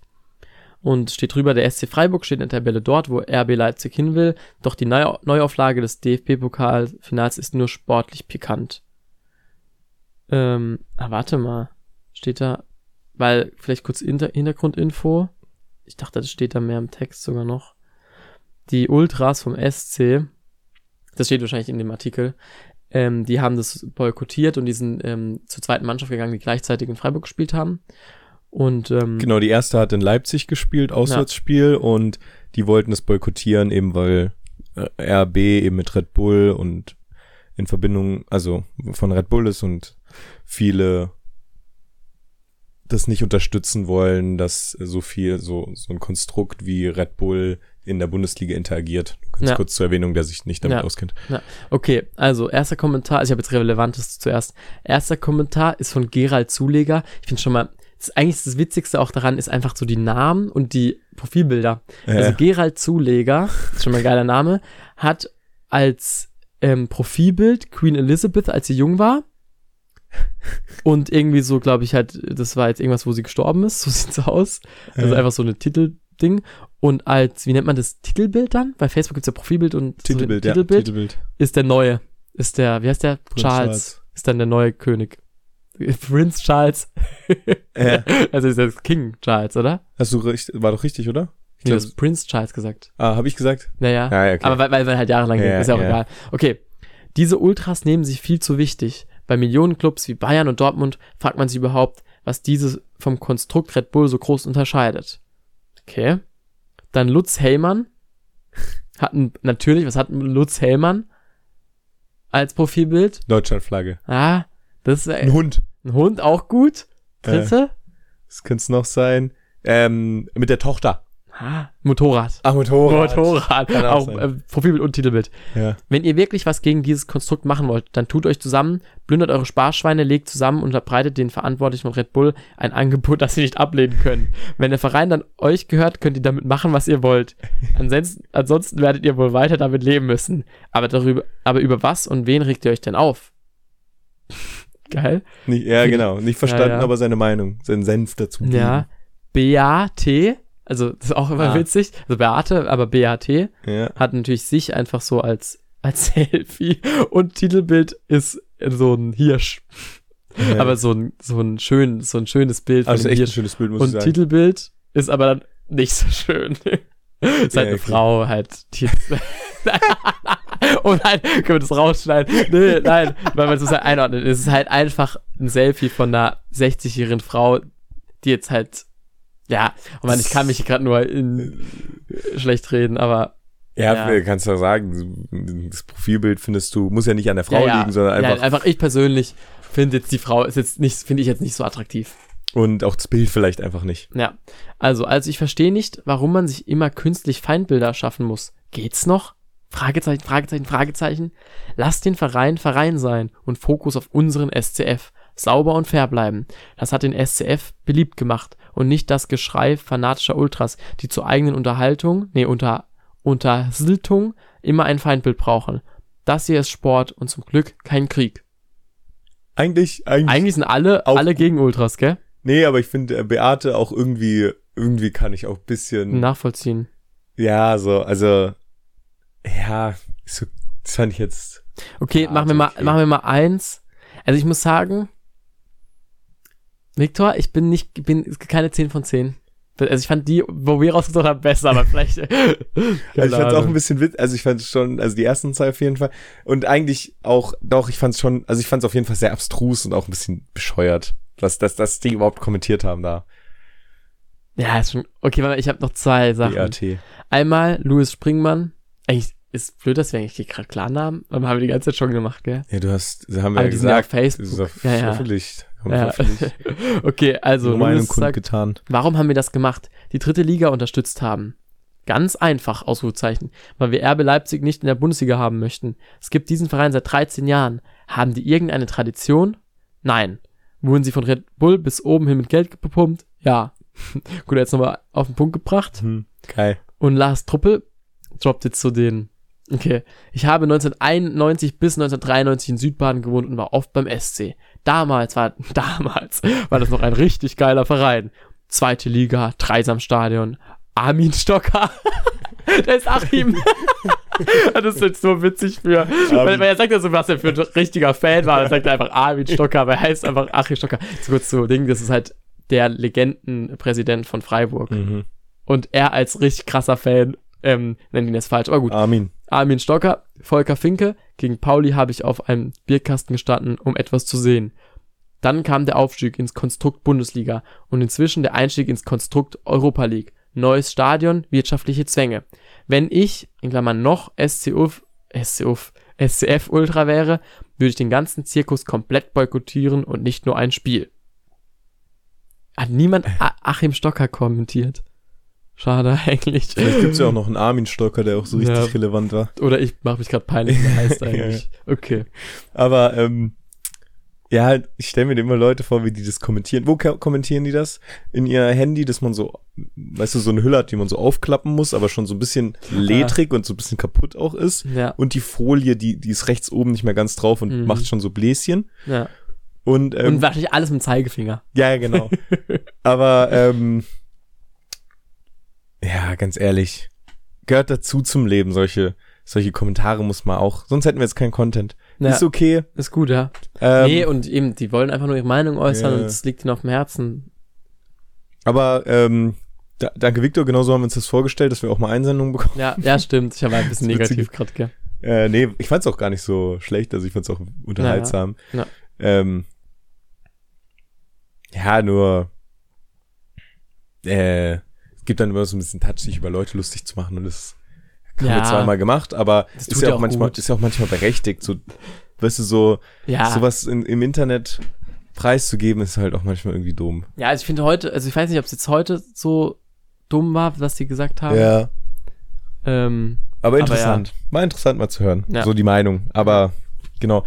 Und steht drüber, der SC Freiburg steht in der Tabelle dort, wo RB Leipzig hin will. Doch die Neu Neuauflage des DFB-Pokalfinals ist nur sportlich pikant. Ähm, ah, warte mal. Steht da, weil, vielleicht kurz Inter Hintergrundinfo. Ich dachte, das steht da mehr im Text sogar noch. Die Ultras vom SC, das steht wahrscheinlich in dem Artikel, ähm, die haben das boykottiert und die sind ähm, zur zweiten Mannschaft gegangen, die gleichzeitig in Freiburg gespielt haben. Und ähm, Genau, die erste hat in Leipzig gespielt, Auswärtsspiel, und die wollten es boykottieren, eben weil äh, RB eben mit Red Bull und in Verbindung, also von Red Bull ist und viele das nicht unterstützen wollen, dass so viel, so, so ein Konstrukt wie Red Bull in der Bundesliga interagiert. Ganz Ja. kurz zur Erwähnung, der sich nicht damit Ja. auskennt. Okay, also erster Kommentar, also ich habe jetzt Relevantes zuerst. Erster Kommentar ist von Gerald Zuleger. Ich finde schon mal, das ist eigentlich das Witzigste auch daran ist einfach so die Namen und die Profilbilder. Also Ja. Gerald Zuleger, ist schon mal ein geiler Name, hat als ähm, Profilbild Queen Elizabeth, als sie jung war. Und irgendwie so, glaube ich, halt, das war jetzt irgendwas, wo sie gestorben ist, so sieht's aus. Also Ja. einfach so eine Titelding. Und als, wie nennt man das, Titelbild dann? Bei Facebook gibt's ja Profilbild und so Titelbild, Titelbild ja. Titelbild. ist der neue, ist der, wie heißt der? Prinz Charles, Charles. Ist dann der neue König. Prince Charles. Ja. Also ist das King Charles, oder? Hast du recht, war doch richtig, oder? Ich Nee, glaub, du hast Prince Charles gesagt. ah, habe ich gesagt? Naja. Ja, ja, okay. Aber weil, weil, weil halt jahrelang ging, Ja, ist ja auch ja. egal. Okay. Diese Ultras nehmen sich viel zu wichtig. Bei Millionenclubs wie Bayern und Dortmund fragt man sich überhaupt, was dieses vom Konstrukt Red Bull so groß unterscheidet. Okay. Dann Lutz Hellmann. Hatten, natürlich, was hat Lutz Hellmann als Profilbild? Deutschlandflagge. Ah, das ist Ein Hund. ein Hund auch gut. Dritte? Das könnte es noch sein. Ähm, mit der Tochter. Ah, Motorrad. Ach, Motorrad. Motorrad. Kann auch Auch äh, Profilbild und Titelbild. Ja. Wenn ihr wirklich was gegen dieses Konstrukt machen wollt, dann tut euch zusammen, plündert eure Sparschweine, legt zusammen und verbreitet den Verantwortlichen von Red Bull ein Angebot, das sie nicht ablehnen können. Wenn der Verein dann euch gehört, könnt ihr damit machen, was ihr wollt. Ansonsten, ansonsten werdet ihr wohl weiter damit leben müssen. Aber darüber, aber über was und wen regt ihr euch denn auf? Geil. Nicht, ja, genau. Nicht verstanden, Ja, ja. aber seine Meinung, seinen Senf dazu. geben. Ja. BAT, also das ist auch immer Ah. witzig. Also Beate, aber BAT Ja. hat natürlich sich einfach so als, als Selfie und Titelbild ist so ein Hirsch. ja. Aber so ein, so ein schön, so ein schönes Bild also echt ein schönes Bild, muss ich Und sagen. Titelbild ist aber dann nicht so schön. ist halt Ja, eine. Frau, halt. Die oh nein, können wir das rausschneiden? Nee, nein, weil man es halt einordnet. Es ist halt einfach ein Selfie von einer 60-jährigen Frau, die jetzt halt, ja, oh Mann, ich kann mich gerade nur in, schlecht reden, aber Ja, Ja. kannst du sagen, das Profilbild findest du, muss ja nicht an der Frau ja, liegen, sondern ja, einfach, einfach ich persönlich finde jetzt die Frau ist jetzt nicht, finde ich jetzt nicht so attraktiv. und auch das Bild vielleicht einfach nicht. Ja, also, also ich verstehe nicht, warum man sich immer künstlich Feindbilder schaffen muss. Geht's noch? Fragezeichen, Fragezeichen, Fragezeichen. Lasst den Verein Verein sein und Fokus auf unseren SCF. Sauber und fair bleiben. Das hat den SCF beliebt gemacht und nicht das Geschrei fanatischer Ultras, die zur eigenen Unterhaltung, nee, unter, Unterhaltung immer ein Feindbild brauchen. Das hier ist Sport und zum Glück kein Krieg. Eigentlich, eigentlich, Eigentlich sind alle, Auch- alle gegen Ultras, gell? nee, aber ich finde, äh, Beate auch irgendwie, irgendwie kann ich auch ein bisschen, Nachvollziehen. ja, so, also, ja, so, das fand ich jetzt, Okay, machen wir mal, okay. machen wir mal eins. Also ich muss sagen, Viktor, ich bin nicht, bin keine 10 von 10. Also ich fand die, wo wir rausgesucht haben, besser, aber vielleicht. Also ich fand es auch ein bisschen witz, also ich fand es schon, also die ersten zwei auf jeden Fall. Und eigentlich auch, doch, ich fand es schon, also ich fand es auf jeden Fall sehr abstrus und auch ein bisschen bescheuert, dass, dass, dass die überhaupt kommentiert haben da. Ja, ist schon. Okay, warte, mal, ich habe noch zwei Sachen. BAT. Einmal Louis Springmann. Eigentlich ist blöd, dass wir eigentlich gerade Klarnamen, aber haben wir die ganze Zeit schon gemacht, gell? Ja, du hast, haben wir Aber ja ja auf gesagt. Facebook. Ja, ja. veröffentlicht. Ja. okay, also Nur Louis sagt, kundgetan. Warum haben wir das gemacht? Die dritte Liga unterstützt haben. Ganz einfach, Ausrufezeichen. Weil wir RB Leipzig nicht in der Bundesliga haben möchten. Es gibt diesen Verein seit 13 Jahren. Haben die irgendeine Tradition? Nein. Wurden sie von Red Bull bis oben hin mit Geld gepumpt? Ja. Gut, jetzt nochmal auf den Punkt gebracht. Hm, geil. Und Lars Truppel droppt jetzt zu den. Okay. Ich habe 1991 bis 1993 in Südbaden gewohnt und war oft beim SC. Damals war, damals war das noch ein richtig geiler Verein. Zweite Liga, Dreisamstadion, Armin Stocker. Der ist Achim. das ist jetzt so witzig für, weil, weil er sagt ja so, was er für ein richtiger Fan war. Er sagt einfach Armin Stocker, aber er heißt einfach Achim Stocker. So kurz zu Ding, das ist halt der Legendenpräsident von Freiburg. Mhm. Und er als richtig krasser Fan ähm, nennt ihn jetzt falsch. Aber gut. Armin. Armin Stocker, Volker Finke. Gegen Pauli habe ich auf einem Bierkasten gestanden, um etwas zu sehen. Dann kam der Aufstieg ins Konstrukt Bundesliga und inzwischen der Einstieg ins Konstrukt Europa League. Neues Stadion, wirtschaftliche Zwänge. Wenn ich, in Klammern noch, SCUF, SCUF, SCF Ultra wäre, würde ich den ganzen Zirkus komplett boykottieren und nicht nur ein Spiel. Hat niemand Achim Stocker kommentiert. Schade eigentlich. Vielleicht gibt's ja auch noch einen Armin Stocker, der auch so richtig Ja. relevant war. Oder ich mache mich gerade peinlich, wie heißt Ja, eigentlich. Okay. Aber ähm, ja, halt, ich stelle mir immer Leute vor, wie die das kommentieren. Wo ko- kommentieren die das? In ihr Handy, dass man so, weißt du, so eine Hülle hat, die man so aufklappen muss, aber schon so ein bisschen ledrig und so ein bisschen kaputt auch ist. Ja. Und die Folie, die, die ist rechts oben nicht mehr ganz drauf und Mhm. macht schon so Bläschen. ja. Und, ähm, Und wahrscheinlich alles mit dem Zeigefinger. ja, ja, genau. aber ähm, ja, ganz ehrlich, gehört dazu zum Leben. Solche, solche Kommentare muss man auch. Sonst hätten wir jetzt keinen Content. Ja. Ist okay. Ist gut, ja. Ähm, nee, und eben, die wollen einfach nur ihre Meinung äußern Ja. und es liegt ihnen auf dem Herzen. Aber ähm, da, danke Victor, genauso haben wir uns das vorgestellt, dass wir auch mal Einsendungen bekommen. Ja, ja, stimmt. Ich war ein bisschen negativ gerade, gell. Äh, nee, ich fand's auch gar nicht so schlecht, also ich fand's auch unterhaltsam. Ja, ja. Ähm, ja, nur äh, es gibt dann immer so ein bisschen Touch, sich über Leute lustig zu machen und das haben Ja. wir zweimal gemacht, aber Das ist ja ja auch auch manchmal, gut. ist ja auch manchmal berechtigt, so, weißt du, so, Ja. sowas in, im Internet preiszugeben, ist halt auch manchmal irgendwie dumm. Ja, also ich finde heute, also ich weiß nicht, ob es jetzt heute so dumm war, was die gesagt haben. Ja. Ähm, Aber Aber interessant. War interessant mal zu hören. Ja. So die Meinung. Aber genau.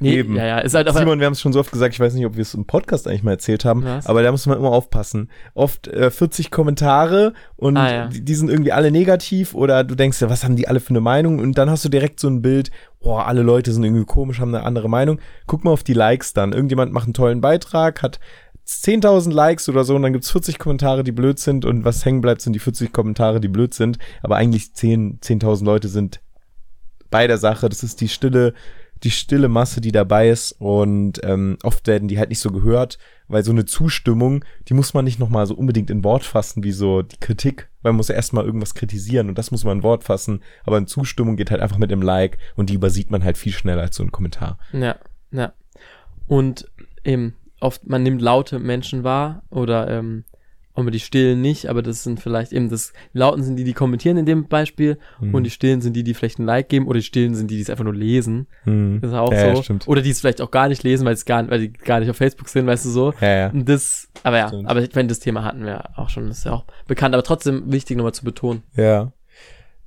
Nee, Eben. ja, ja, ist halt Simon, wir haben es schon so oft gesagt, ich weiß nicht, ob wir es im Podcast eigentlich mal erzählt haben, Was? aber da muss man immer aufpassen. Oft äh, 40 Kommentare und Ah, ja. die, die sind irgendwie alle negativ oder du denkst ja, was haben die alle für eine Meinung? Und dann hast du direkt so ein Bild, oh, alle Leute sind irgendwie komisch, haben eine andere Meinung. Guck mal auf die Likes dann. Irgendjemand macht einen tollen Beitrag, hat 10.000 Likes oder so und dann gibt's 40 Kommentare, die blöd sind und was hängen bleibt, sind die 40 Kommentare, die blöd sind. Aber eigentlich 10 10.000 Leute sind bei der Sache. Das ist die stille, die stille Masse, die dabei ist und ähm, oft werden die halt nicht so gehört, weil so eine Zustimmung, die muss man nicht nochmal so unbedingt in Wort fassen, wie so die Kritik, weil man muss ja erstmal irgendwas kritisieren und das muss man in Wort fassen, aber eine Zustimmung geht halt einfach mit dem Like und die übersieht man halt viel schneller als so ein Kommentar. ja, ja. Und eben, oft, man nimmt laute Menschen wahr oder ähm, aber die Stillen nicht, aber das sind vielleicht eben das, Lauten sind die, die kommentieren in dem Beispiel Mhm. und die Stillen sind die, die vielleicht ein Like geben oder die Stillen sind die, die es einfach nur lesen. Mhm. Das ist auch ja, so. Ja. Oder die es vielleicht auch gar nicht lesen, weil es gar, weil die gar nicht auf Facebook sind, weißt du so. Ja, ja. Und das, aber ja, Stimmt. aber ich meine, das Thema hatten wir auch schon, das ist ja auch bekannt, aber trotzdem wichtig nochmal zu betonen. Ja.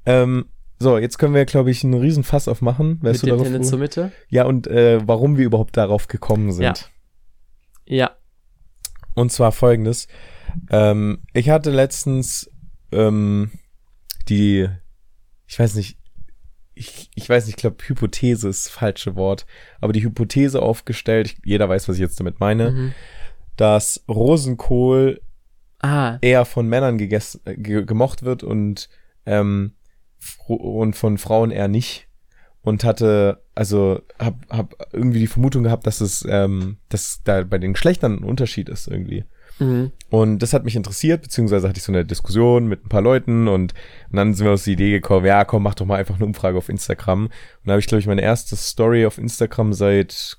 Ähm, so, jetzt können wir, glaube ich, einen riesen Fass aufmachen. Wärst Mit du dem darauf? Zur Mitte. Ja, und äh, warum wir überhaupt darauf gekommen sind. Ja. Ja. Und zwar folgendes. Ähm, ich hatte letztens ähm, die, ich weiß nicht, ich, ich weiß nicht, ich glaube, Hypothese ist das falsche Wort, aber die Hypothese aufgestellt, ich, jeder weiß, was ich jetzt damit meine, Mhm. dass Rosenkohl Ah, eher von Männern gegessen, äh, ge gemocht wird und, ähm, und von Frauen eher nicht. Und hatte, also hab, hab irgendwie die Vermutung gehabt, dass es, ähm, dass da bei den Geschlechtern ein Unterschied ist irgendwie. Mhm. Und das hat mich interessiert, beziehungsweise hatte ich so eine Diskussion mit ein paar Leuten und, und dann sind wir aus die Idee gekommen, ja, komm, mach doch mal einfach eine Umfrage auf Instagram. Und da habe ich, glaube ich, meine erste Story auf Instagram seit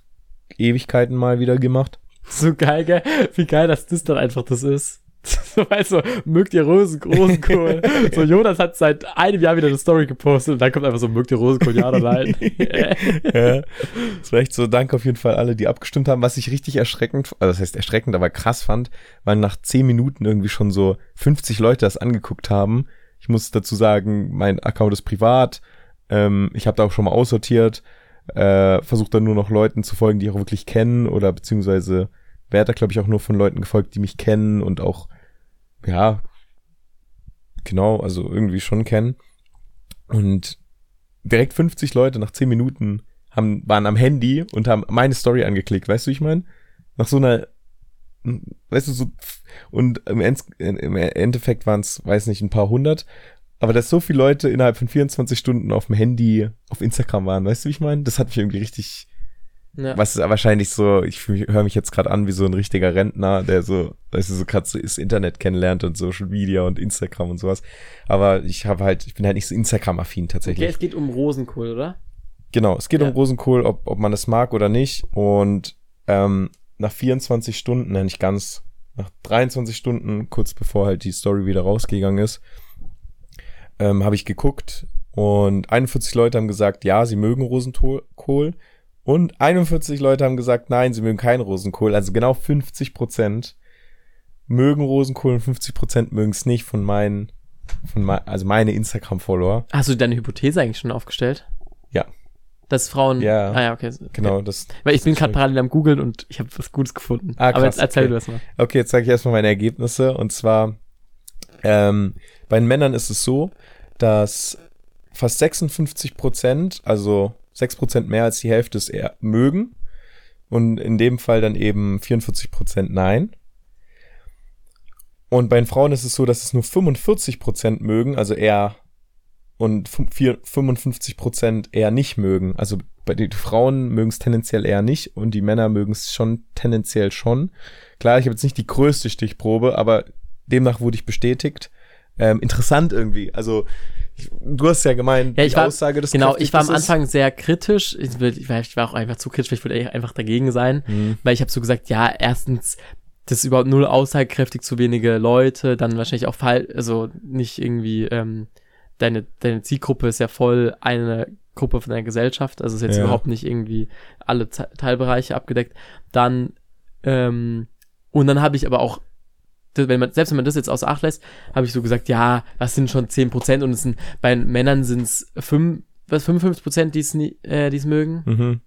Ewigkeiten mal wieder gemacht. So geil, gell? Wie geil, dass das dann einfach das ist. So, weißt du, mögt ihr Rosen, Rosenkohl? so, Jonas hat seit einem Jahr wieder eine Story gepostet und dann kommt einfach so, mögt ihr Rosenkohl, ja oder nein? ja. Das war echt so, danke auf jeden Fall alle, die abgestimmt haben. Was ich richtig erschreckend, also das heißt erschreckend, aber krass fand, weil nach zehn Minuten irgendwie schon so 50 Leute das angeguckt haben. Ich muss dazu sagen, mein Account ist privat. Ähm, ich habe da auch schon mal aussortiert. Äh, Versuche dann nur noch Leuten zu folgen, die ich auch wirklich kennen oder beziehungsweise werde da, glaube ich, auch nur von Leuten gefolgt, die mich kennen und auch, ja, genau, also irgendwie schon kennen. Und direkt 50 Leute nach 10 Minuten haben, waren am Handy und haben meine Story angeklickt, weißt du, ich meine? Nach so einer, weißt du, so, und im, End, im Endeffekt waren es, weiß nicht, ein paar hundert, aber dass so viele Leute innerhalb von 24 Stunden auf dem Handy auf Instagram waren, weißt du, wie ich meine? Das hat mich irgendwie richtig, ja. was ist wahrscheinlich so, ich höre mich jetzt gerade an wie so ein richtiger Rentner, der so, weißt du, so gerade so das Internet kennenlernt und Social Media und Instagram und sowas. Aber ich habe halt, ich bin halt nicht so Instagram-affin tatsächlich. Okay, es geht um Rosenkohl, oder? Genau, es geht Ja. um Rosenkohl, ob, ob man es mag oder nicht. Und ähm, nach 24 Stunden, nein, nicht ganz, nach 23 Stunden, kurz bevor halt die Story wieder rausgegangen ist, ähm, habe ich geguckt und 41 Leute haben gesagt, ja, sie mögen Rosenkohl. Und 41 Leute haben gesagt, nein, sie mögen keinen Rosenkohl. Also genau 50 Prozent. mögen Rosenkohl und 50% mögen es nicht von meinen, von mein, also meine Instagram-Follower. Hast du deine Hypothese eigentlich schon aufgestellt? Ja. Dass Frauen. Ja. Ah ja, okay. Genau, Okay. das. Weil ich bin gerade das- parallel am googeln und ich habe was Gutes gefunden. Ah, Aber krass, jetzt erzähl okay. du das mal. Okay, jetzt sage ich erstmal meine Ergebnisse. Und zwar, ähm, bei den Männern ist es so, dass fast 56 Prozent, also 6 Prozent mehr als die Hälfte es eher mögen. Und in dem Fall dann eben 44 Prozent nein. Und bei den Frauen ist es so, dass es nur 45 Prozent mögen, also eher und fün- vier- 55 Prozent eher nicht mögen. Also bei den Frauen mögen es tendenziell eher nicht und die Männer mögen es schon tendenziell schon. Klar, ich habe jetzt nicht die größte Stichprobe, aber demnach wurde ich bestätigt. Ähm, interessant irgendwie. Also du hast ja gemeint, Ja, ich die war, Aussage des genau, ich war am Anfang sehr kritisch. Ich, will- ich, war, auch einfach zu kritisch, ich wollte einfach dagegen sein. Mhm. Weil ich habe so gesagt, ja, erstens, das ist überhaupt null aussagekräftig, zu wenige Leute, dann wahrscheinlich auch fall, also nicht irgendwie, ähm, deine, deine Zielgruppe ist ja voll eine Gruppe von der Gesellschaft, also ist jetzt Ja. überhaupt nicht irgendwie alle Te- Teilbereiche abgedeckt. Dann, ähm, und dann habe ich aber auch, wenn man, selbst wenn man das jetzt außer Acht lässt, habe ich so gesagt, ja, was sind schon 10% und es sind, bei Männern sind es fünf, was, 55%, die es äh, die es mögen Mhm.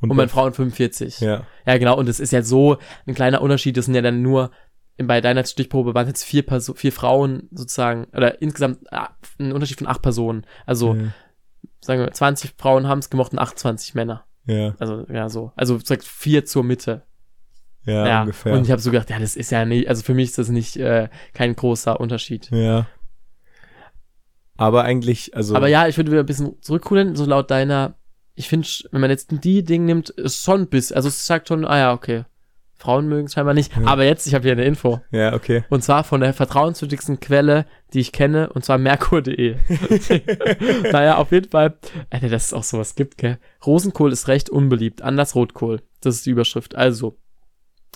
und bei Frauen 45. Ja. Ja, genau. Und es ist ja so ein kleiner Unterschied. Das sind ja dann nur, bei deiner Stichprobe waren es jetzt vier, Perso vier Frauen sozusagen, oder insgesamt ah, ein Unterschied von acht Personen. Also, ja. sagen wir, 20 Frauen haben es gemocht und 28 Männer. Ja, Also, ja, so. Also, sagt vier zur Mitte. Ja, Ja. ungefähr. Und ich habe so gedacht, ja, das ist ja nicht, also für mich ist das nicht äh, kein großer Unterschied. ja. Aber eigentlich, also. Aber ja, ich würde wieder ein bisschen zurückholen, so laut deiner, ich finde, wenn man jetzt die Ding nimmt, ist schon ein bisschen, also es sagt schon, ah ja, okay. Frauen mögen es scheinbar nicht. Ja. Aber jetzt, ich habe hier eine Info. Ja, okay. Und zwar von der vertrauenswürdigsten Quelle, die ich kenne, und zwar merkur.de. naja, auf jeden Fall, Alter, dass es auch sowas gibt, gell? Rosenkohl ist recht unbeliebt, anders Rotkohl. Das ist die Überschrift. Also,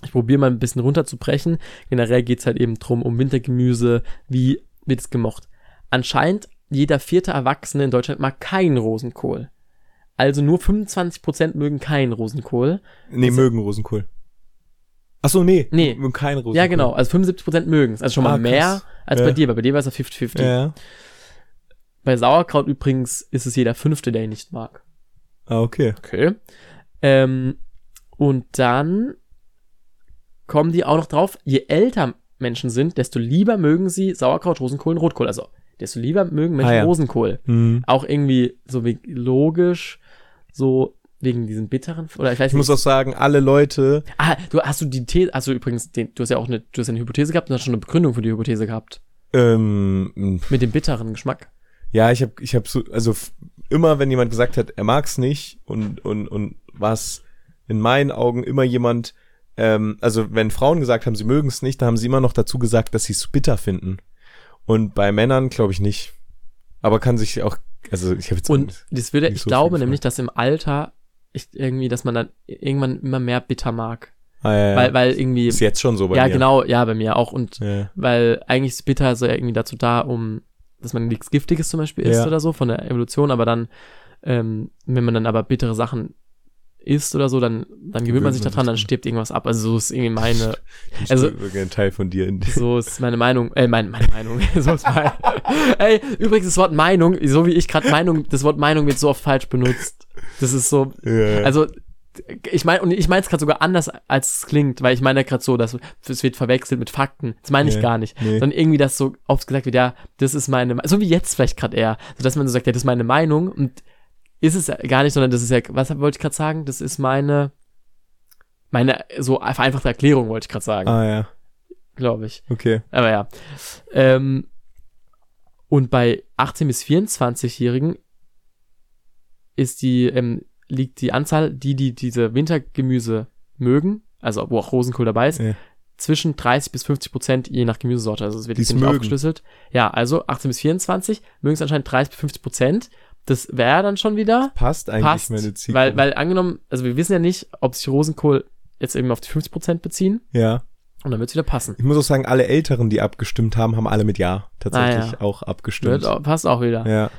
ich probiere mal ein bisschen runterzubrechen. Generell geht's halt eben drum, um Wintergemüse, wie wird es gemocht. Anscheinend jeder vierte Erwachsene in Deutschland mag keinen Rosenkohl. Also nur 25% mögen keinen Rosenkohl. Nee, Das- mögen Rosenkohl. Ach so, nee. Nee. Mögen keinen Rosenkohl. Ja, genau. Also 75% mögen es. Also schon mal Ah, mehr als Ja. bei dir. weil Bei dir war es ja 50-50. Ja. Bei Sauerkraut übrigens ist es jeder Fünfte, der ihn nicht mag. Ah, okay. Okay. Ähm, und dann kommen die auch noch drauf, je älter Menschen sind, desto lieber mögen sie Sauerkraut, Rosenkohl und Rotkohl. Also, desto lieber mögen Menschen Ah, ja. Rosenkohl. Hm. Auch irgendwie so wie logisch, so wegen diesen bitteren, oder ich weiß Ich muss nicht. auch sagen, alle Leute, ah, du hast du die These, hast du übrigens, den, du hast ja auch eine, du hast ja eine Hypothese gehabt und hast schon eine Begründung für die Hypothese gehabt. ähm, Mit dem bitteren Geschmack. ja, ich habe ich hab so, also immer, wenn jemand gesagt hat, er mag's nicht und, und, und was in meinen Augen immer jemand, ähm, also wenn Frauen gesagt haben, sie mögen es nicht, dann haben sie immer noch dazu gesagt, dass sie es bitter finden. Und bei Männern glaube ich nicht. Aber kann sich auch, also ich habe jetzt Und das würde, ich so glaube nämlich, dass im Alter ich irgendwie, dass man dann irgendwann immer mehr bitter mag. ah, ja, ja. Weil, weil irgendwie, ist jetzt schon so bei ja, mir. genau, ja, bei mir auch. Und Ja. weil eigentlich ist bitter so irgendwie dazu da, um, dass man nichts Giftiges zum Beispiel isst Ja. oder so, von der Evolution, aber dann, ähm, wenn man dann aber bittere Sachen isst oder so, dann, dann gewöhnt man sich daran, dann stirbt irgendwas ab. Also so ist irgendwie meine, Also- ein Teil von dir in so ist meine Meinung, äh, meine, meine Meinung, so ist mein, ey, übrigens das Wort Meinung, so wie ich gerade Meinung, das Wort Meinung wird so oft falsch benutzt. Das ist so, ja. also ich meine, und ich meine es gerade sogar anders, als es klingt, weil ich meine gerade so, dass es wird verwechselt mit Fakten. Das meine ich Nee, gar nicht. nee. Sondern irgendwie, dass so oft gesagt wird, ja, das ist meine, Me- so wie jetzt vielleicht gerade eher, so dass man so sagt, ja, das ist meine Meinung und ist es gar nicht, sondern das ist ja, was wollte ich gerade sagen? Das ist meine, meine so vereinfachte Erklärung wollte ich gerade sagen, ah ja, glaube ich. okay. Aber ja. Ähm, und bei 18 bis 24-Jährigen ist die, ähm, liegt die Anzahl, die, die diese Wintergemüse mögen, also wo auch Rosenkohl dabei ist, Ja. zwischen 30 bis 50 Prozent je nach Gemüsesorte. Also es wird jetzt nicht mögen. aufgeschlüsselt. Ja, also 18 bis 24 mögen es anscheinend 30 bis 50 Prozent. Das wäre dann schon wieder Passt eigentlich passt, meine Zielgruppe. weil, weil angenommen, also wir wissen ja nicht, ob sich Rosenkohl jetzt eben auf die 50 Prozent beziehen ja. und dann wird es wieder passen. Ich muss auch sagen, alle Älteren, die abgestimmt haben, haben alle mit Ja tatsächlich Ah, ja. auch abgestimmt. Auch- passt auch wieder. Ja.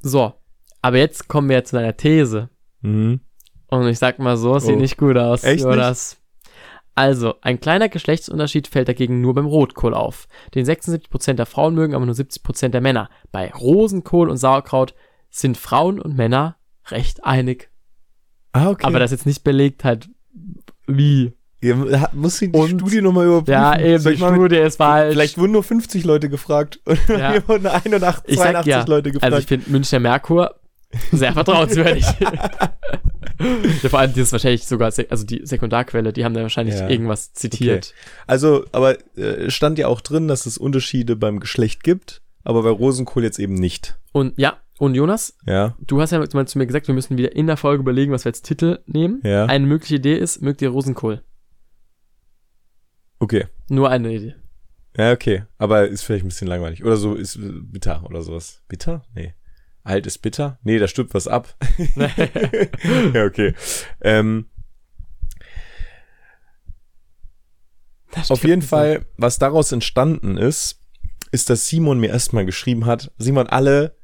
So, aber jetzt kommen wir zu deiner These. Mhm. Und ich sag mal so, es sieht Oh. nicht gut aus, Echt nicht? Jonas. Also, ein kleiner Geschlechtsunterschied fällt dagegen nur beim Rotkohl auf. Den 76% der Frauen mögen, aber nur 70% der Männer. Bei Rosenkohl und Sauerkraut sind Frauen und Männer recht einig. Ah, okay. Aber das ist jetzt nicht belegt halt, wie. Ihr hat- muss die Und- Studie nochmal überprüfen. Ja, eben, die ich Studie ist falsch. Vielleicht wurden nur 50 Leute gefragt und Ja. hier wurden 81, ich sag 82 ja, Leute gefragt. also ich finde Münchner Merkur sehr vertrauenswürdig. ja, vor allem, die ist wahrscheinlich sogar, also die Sekundarquelle, die haben da wahrscheinlich Ja. irgendwas zitiert. Also, aber äh, stand ja auch drin, dass es Unterschiede beim Geschlecht gibt, aber bei Rosenkohl jetzt eben nicht. Und ja, und Jonas, Ja. du hast ja mal zu mir gesagt, wir müssen wieder in der Folge überlegen, was wir als Titel nehmen. Ja. Eine mögliche Idee ist, mögt ihr Rosenkohl? Okay. Nur eine Idee. Ja, okay. Aber ist vielleicht ein bisschen langweilig. Oder so ist äh, bitter oder sowas. Bitter? Nee. Alt ist bitter? Nee, da stirbt was ab. ja, okay. Ähm, auf jeden. Fall, was daraus entstanden ist, ist, dass Simon mir erstmal geschrieben hat. Simon, alle,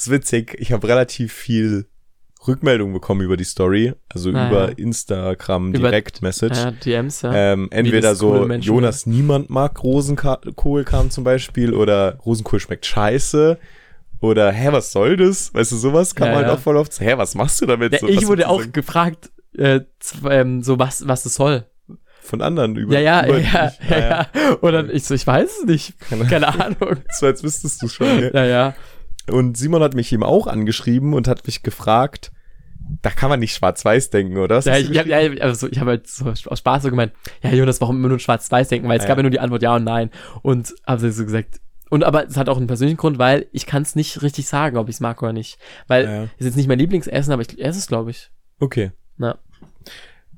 ist witzig, ich habe relativ viel Rückmeldung bekommen über die Story, also Ah, über ja. Instagram Über- Direct Message. Ja, DMs, ja. Ähm, entweder so, Menschen Jonas niemand mag Rosenkohl kam zum Beispiel oder Rosenkohl schmeckt scheiße oder hä, was soll das? Weißt du, sowas kam Ja, halt ja. auch voll oft. Hä, was machst du damit? ja so, ich wurde auch sagen? gefragt, äh, ähm, so was, was das soll. von anderen über. Ja, ja, über ja, ja, ja. Dann ich so, ich weiß es nicht. Keine- Keine Ahnung. So als wüsstest du schon. Ja. Ja, ja. Und Simon hat mich eben auch angeschrieben und hat mich gefragt, da kann man nicht schwarz-weiß denken, oder? Was Ja, ich, habe ja, also ich hab halt so aus Spaß so gemeint, ja Jonas, warum immer nur schwarz-weiß denken? Weil es Ja. gab ja nur die Antwort ja und nein. Und habe so gesagt, und aber es hat auch einen persönlichen Grund, weil ich kann es nicht richtig sagen, ob ich es mag oder nicht. Weil Ja. ist jetzt nicht mein Lieblingsessen, aber ich esse es, glaube ich. Okay. Na.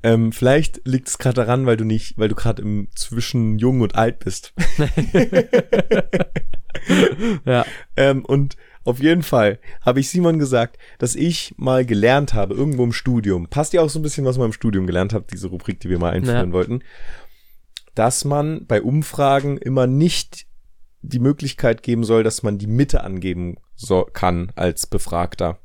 Ähm, vielleicht liegt es gerade daran, weil du nicht, weil du gerade im zwischen jung und alt bist. Ja. Ähm, und auf jeden Fall habe ich Simon gesagt, dass ich mal gelernt habe, irgendwo im Studium, passt ja auch so ein bisschen, was man im Studium gelernt hat, diese Rubrik, die wir mal einführen Ja. wollten, dass man bei Umfragen immer nicht die Möglichkeit geben soll, dass man die Mitte angeben so, kann als Befragter.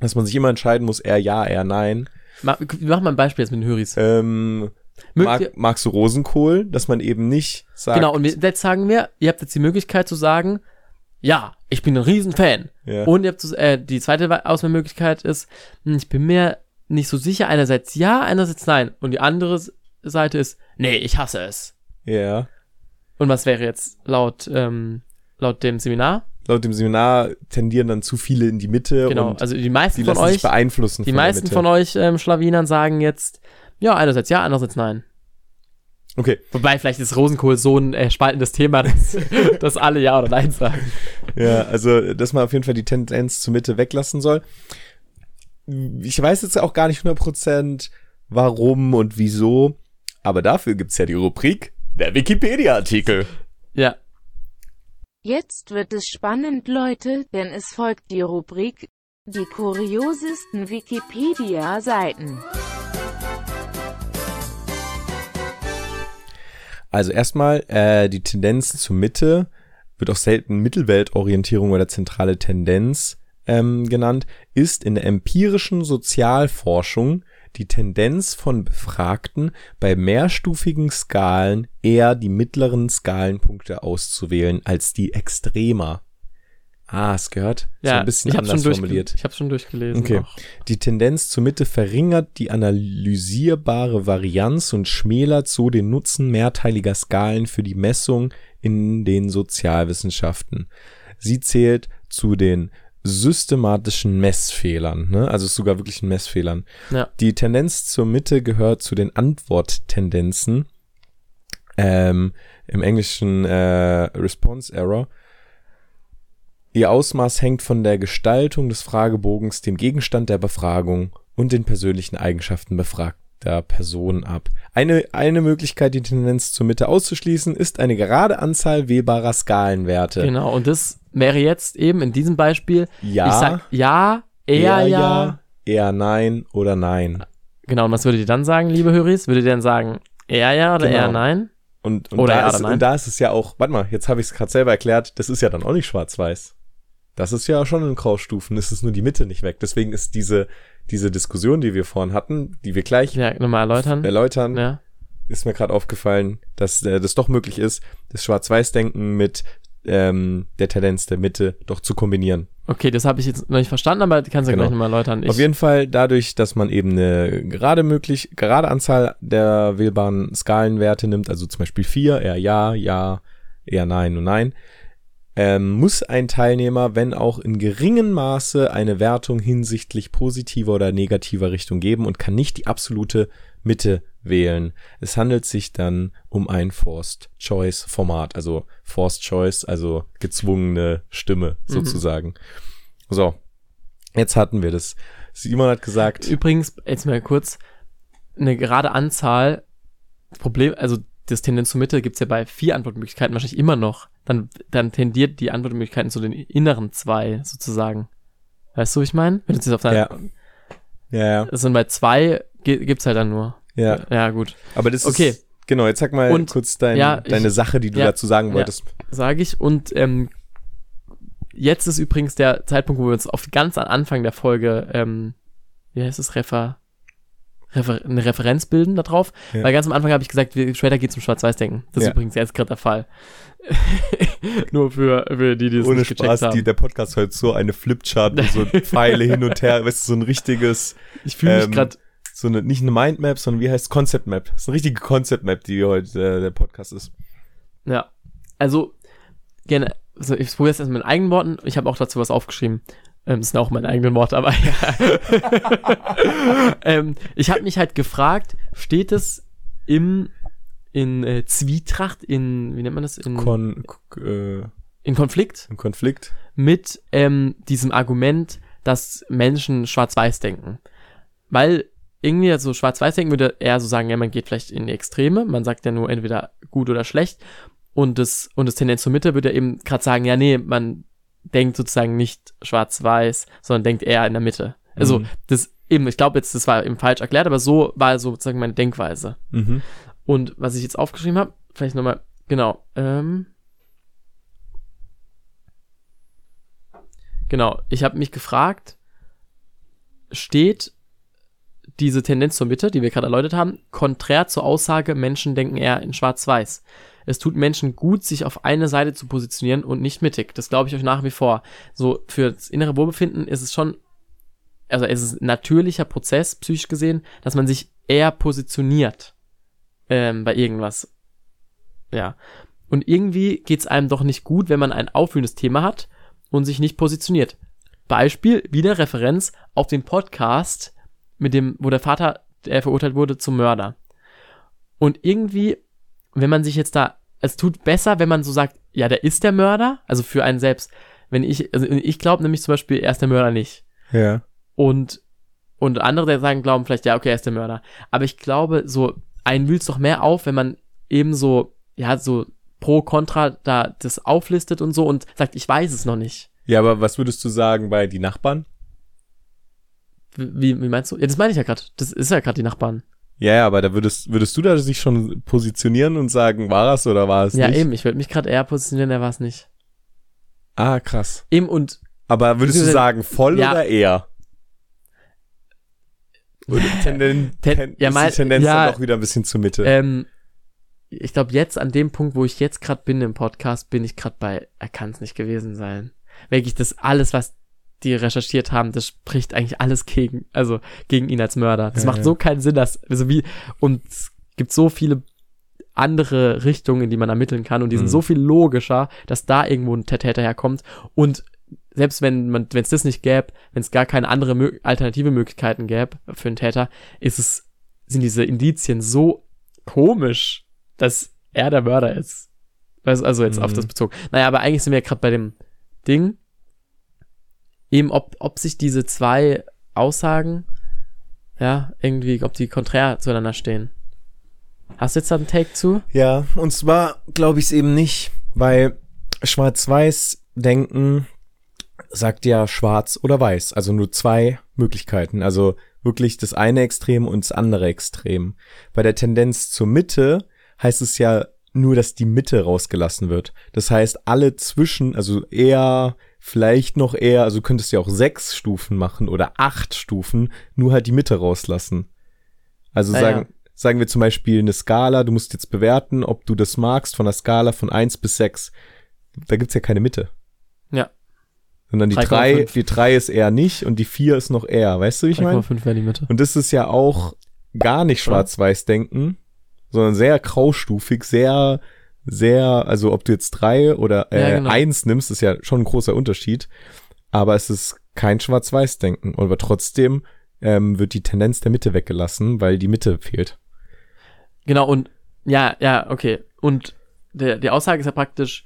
Dass man sich immer entscheiden muss, eher ja, eher nein. Mach, mach mal ein Beispiel jetzt mit den Höris. Ähm, mag, magst du Rosenkohl, dass man eben nicht sagt, Genau, und jetzt sagen wir, ihr habt jetzt die Möglichkeit zu sagen, ja, ich bin ein Riesenfan. Ja. Und ihr habt äh, die zweite Wa- Auswahlmöglichkeit ist, hm, ich bin mir nicht so sicher, einerseits ja, einerseits nein. Und die andere Seite ist, nee, ich hasse es. ja. Und was wäre jetzt laut, ähm, laut dem Seminar? Laut dem Seminar tendieren dann zu viele in die Mitte Genau, und also die meisten die von euch, beeinflussen. die meisten von euch ähm, Schlawinern sagen jetzt, ja, einerseits ja, andererseits nein. Okay, Wobei vielleicht ist Rosenkohl so ein äh, spaltendes Thema, dass, dass alle ja oder nein sagen. ja, also dass man auf jeden Fall die Tendenz zur Mitte weglassen soll. Ich weiß jetzt auch gar nicht 100% warum und wieso, aber dafür gibt's ja die Rubrik der Wikipedia-Artikel. Ja, Jetzt wird es spannend, Leute, denn es folgt die Rubrik Die kuriosesten Wikipedia-Seiten. Also erstmal äh, die Tendenz zur Mitte wird auch selten Mittelweltorientierung oder zentrale Tendenz ähm, genannt, ist in der empirischen Sozialforschung die Tendenz von Befragten bei mehrstufigen Skalen eher die mittleren Skalenpunkte auszuwählen als die Extremer. Ah, es gehört so ja, ein bisschen ich hab's anders schon, formuliert. ich hab's schon durchgelesen. Okay. auch. Die Tendenz zur Mitte verringert die analysierbare Varianz und schmälert so den Nutzen mehrteiliger Skalen für die Messung in den Sozialwissenschaften. Sie zählt zu den systematischen Messfehlern, ne? also sogar wirklich ein Messfehlern. Ja. Die Tendenz zur Mitte gehört zu den Antworttendenzen, ähm, im Englischen äh, Response Error. Ihr Ausmaß hängt von der Gestaltung des Fragebogens, dem Gegenstand der Befragung und den persönlichen Eigenschaften befragter Person ab. Eine, eine Möglichkeit, die Tendenz zur Mitte auszuschließen, ist eine gerade Anzahl wählbarer Skalenwerte. Genau, und das wäre jetzt eben in diesem Beispiel, Ja, ich sag ja, eher ja. eher nein oder nein. Genau, und was würdet ihr dann sagen, liebe Höris? Würdet ihr dann sagen, eher ja oder Genau. eher nein? Und, und, Oder da ja ist, oder nein? und da ist es ja auch, warte mal, jetzt habe ich es gerade selber erklärt, das ist ja dann auch nicht schwarz-weiß. Das ist ja schon in Graustufen, es ist nur die Mitte nicht weg. Deswegen ist diese, diese Diskussion, die wir vorhin hatten, die wir gleich Ja, nochmal erläutern. erläutern, Ja. ist mir gerade aufgefallen, dass äh, das doch möglich ist, das Schwarz-Weiß-Denken mit ähm, der Tendenz der Mitte doch zu kombinieren. Okay, das habe ich jetzt noch nicht verstanden, aber kannst du Genau. gleich nochmal erläutern. Ich, Auf jeden Fall dadurch, dass man eben eine gerade möglich, gerade Anzahl der wählbaren Skalenwerte nimmt, also zum Beispiel vier, eher ja, ja, eher nein und nein, ähm, muss ein Teilnehmer, wenn auch in geringem Maße, eine Wertung hinsichtlich positiver oder negativer Richtung geben und kann nicht die absolute Mitte wählen. Es handelt sich dann um ein Forced Choice Format, also Forced Choice, also gezwungene Stimme sozusagen. So, jetzt hatten wir das. Simon hat gesagt, Übrigens, jetzt mal kurz, eine gerade Anzahl, Problem, also das Tendenz zur Mitte gibt's ja bei vier Antwortmöglichkeiten wahrscheinlich immer noch. Dann, dann tendiert die Antwortmöglichkeiten zu den inneren zwei sozusagen. Weißt du, wie ich meine? Wenn du jetzt auf deine, Ja. ja, ja, Das sind bei zwei gibt's halt dann nur. ja, Ja, gut. aber das Okay. ist, genau, jetzt sag mal Und- kurz dein, ja, ich- deine Sache, die du ja, dazu sagen ja. wolltest. Sage ich. Und ähm, jetzt ist übrigens der Zeitpunkt, wo wir uns auf ganz am Anfang der Folge, ähm, wie heißt es, Refer, Refer eine Referenz bilden darauf. Ja. Weil ganz am Anfang habe ich gesagt, wir, später geht's um Schwarz-Weiß-Denken. Das ist Ja. übrigens jetzt gerade der Fall. Nur für, für die, die es Ohne nicht Spaß, haben. die, der Podcast hört so eine Flipchart, wo so Pfeile hin und her, weißt du, so ein richtiges, ich fühle mich ähm, gerade so eine, nicht eine Mindmap, sondern wie heißt Concept Map? Das ist eine richtige Concept Map, die heute äh, der Podcast ist. Ja. Also, gerne, also ich probiere es erst mit meinen eigenen Worten. Ich habe auch dazu was aufgeschrieben. Ähm, das sind auch meine eigenen Worte, aber ja. ähm, ich habe mich halt gefragt, steht es im in äh, Zwietracht, in, wie nennt man das? In, Kon, äh, in Konflikt ein Konflikt. mit ähm, diesem Argument, dass Menschen schwarz-weiß denken. Weil irgendwie so schwarz-weiß denken würde eher so sagen, ja, man geht vielleicht in die Extreme, man sagt ja nur entweder gut oder schlecht. Und das, und das Tendenz zur Mitte würde eben gerade sagen, ja, nee, man denkt sozusagen nicht schwarz-weiß, sondern denkt eher in der Mitte. Also, Mhm. das eben, ich glaube jetzt, das war eben falsch erklärt, aber so war sozusagen meine Denkweise. Mhm. Und was ich jetzt aufgeschrieben habe, vielleicht nochmal, genau, ähm, genau, ich habe mich gefragt, steht diese Tendenz zur Mitte, die wir gerade erläutert haben, konträr zur Aussage, Menschen denken eher in schwarz-weiß. Es tut Menschen gut, sich auf eine Seite zu positionieren und nicht mittig. Das glaube ich euch nach wie vor. So, für das innere Wohlbefinden ist es schon, also es ist ein natürlicher Prozess, psychisch gesehen, dass man sich eher positioniert ähm, bei irgendwas. Ja. Und irgendwie geht's einem doch nicht gut, wenn man ein aufwühlendes Thema hat und sich nicht positioniert. Beispiel, wieder Referenz auf den Podcast mit dem, wo der Vater, der verurteilt wurde, zum Mörder. Und irgendwie, wenn man sich jetzt da, es tut besser, wenn man so sagt, ja, der ist der Mörder, also für einen selbst. Wenn ich, also ich glaube nämlich zum Beispiel, er ist der Mörder nicht. Ja. Und, und andere, der sagen, glauben vielleicht, ja, okay, er ist der Mörder. Aber ich glaube, so, einen wühlt's doch mehr auf, wenn man eben so, ja, so pro, contra da das auflistet und so und sagt, ich weiß es noch nicht. Ja, aber was würdest du sagen bei die Nachbarn? Wie, wie meinst du? Ja, das meine ich ja gerade. Das ist ja gerade die Nachbarn. Ja, ja, aber da würdest, würdest du da sich schon positionieren und sagen, war es oder war es Ja, nicht? eben, ich würde mich gerade eher positionieren, er war es nicht. Ah, krass. Eben und Aber würdest du sagen, voll Ja. oder eher? Oder Tenden, Ten- ja, ist mein- die Tendenz ja, dann doch wieder ein bisschen zur Mitte. ähm, ich glaube, jetzt an dem Punkt, wo ich jetzt gerade bin im Podcast, bin ich gerade bei, er kann es nicht gewesen sein. Wirklich, das alles, was die recherchiert haben, das spricht eigentlich alles gegen, also gegen ihn als Mörder. Das Ja, macht ja. so keinen Sinn, dass, also wie, und es gibt so viele andere Richtungen, in die man ermitteln kann und die sind Mhm. so viel logischer, dass da irgendwo ein Täter herkommt und selbst wenn man, wenn es das nicht gäbe, wenn es gar keine andere Mö alternative Möglichkeiten gäbe für einen Täter, ist es, sind diese Indizien so komisch, dass er der Mörder ist. Du, also jetzt auf Mhm. das bezogen. Naja, aber eigentlich sind wir ja gerade bei dem Ding, eben ob, ob sich diese zwei Aussagen, ja, irgendwie, ob die konträr zueinander stehen. Hast du jetzt da einen Take zu? Ja, und zwar glaube ich es eben nicht, weil Schwarz-Weiß-Denken sagt ja schwarz oder weiß, also nur zwei Möglichkeiten, also wirklich das eine Extrem und das andere Extrem. Bei der Tendenz zur Mitte heißt es ja nur, dass die Mitte rausgelassen wird. Das heißt, alle zwischen, also eher, vielleicht noch eher, also du könntest ja auch sechs Stufen machen oder acht Stufen, nur halt die Mitte rauslassen. Also Ja, sagen, sagen wir zum Beispiel eine Skala, du musst jetzt bewerten, ob du das magst von einer Skala von 1 bis 6. Da gibt's ja keine Mitte. Ja. Sondern die 3,5. 3, die 3 ist eher nicht und die 4 ist noch eher. Weißt du, wie ich meine? 3,5 wäre die Mitte. Und das ist ja auch gar nicht Oder? schwarz-weiß-denken, sondern sehr graustufig, sehr, sehr, also ob du jetzt drei oder äh, Ja, genau. eins nimmst, ist ja schon ein großer Unterschied. Aber es ist kein schwarz-weiß-denken. Aber trotzdem ähm, wird die Tendenz der Mitte weggelassen, weil die Mitte fehlt. Genau, und ja, ja, okay. Und der, die Aussage ist ja praktisch,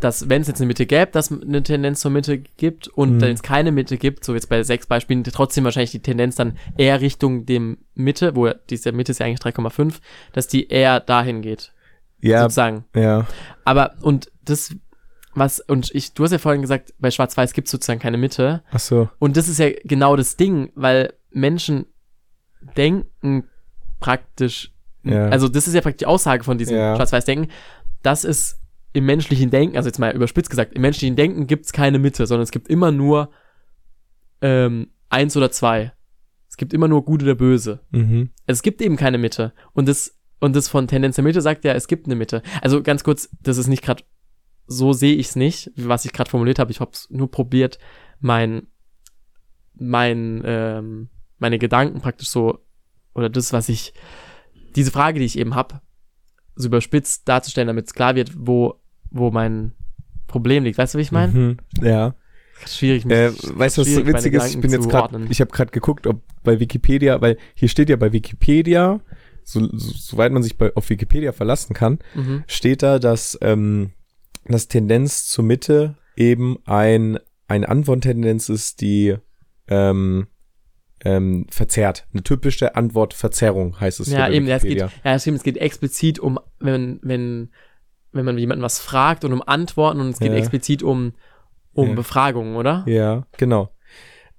dass wenn es jetzt eine Mitte gäbe, dass es eine Tendenz zur Mitte gibt und Mhm. wenn es keine Mitte gibt, so jetzt bei sechs Beispielen, trotzdem wahrscheinlich die Tendenz dann eher Richtung dem Mitte, wo diese Mitte ist ja eigentlich 3,5, dass die eher dahin geht, Ja, sozusagen. ja, Aber, und das, was, und ich, du hast ja vorhin gesagt, bei Schwarz-Weiß gibt es sozusagen keine Mitte. ach so, Und das ist ja genau das Ding, weil Menschen denken praktisch, Ja. also das ist ja praktisch die Aussage von diesem Ja. Schwarz-Weiß-Denken, dass es im menschlichen Denken, also jetzt mal überspitzt gesagt, im menschlichen Denken gibt es keine Mitte, sondern es gibt immer nur ähm, eins oder zwei. Es gibt immer nur gut oder böse. mhm. Es gibt eben keine Mitte. Und das, und das von Tendenz der Mitte sagt ja, es gibt eine Mitte. Also ganz kurz, das ist nicht gerade, so sehe ich es nicht, was ich gerade formuliert habe. Ich habe es nur probiert, mein, mein, ähm, meine Gedanken praktisch so, oder das, was ich, diese Frage, die ich eben habe, so überspitzt darzustellen, damit es klar wird, wo, wo mein Problem liegt. Weißt du, wie ich meine? Mhm. Ja. Schwierig, mich- Äh, weißt du, was witzig ist? Ich bin jetzt gerade, ich habe gerade geguckt, ob bei Wikipedia, weil hier steht ja bei Wikipedia, so, so, soweit man sich bei, auf Wikipedia verlassen kann, Mhm. steht da, dass ähm, das Tendenz zur Mitte eben ein eine Antworttendenz ist, die ähm, ähm, verzerrt. Eine typische Antwortverzerrung heißt es. Ja, eben, ja, es geht, ja, es geht explizit um, wenn, wenn, wenn man jemanden was fragt und um Antworten und es geht Ja. explizit um, um Ja. Befragungen, oder? Ja, genau.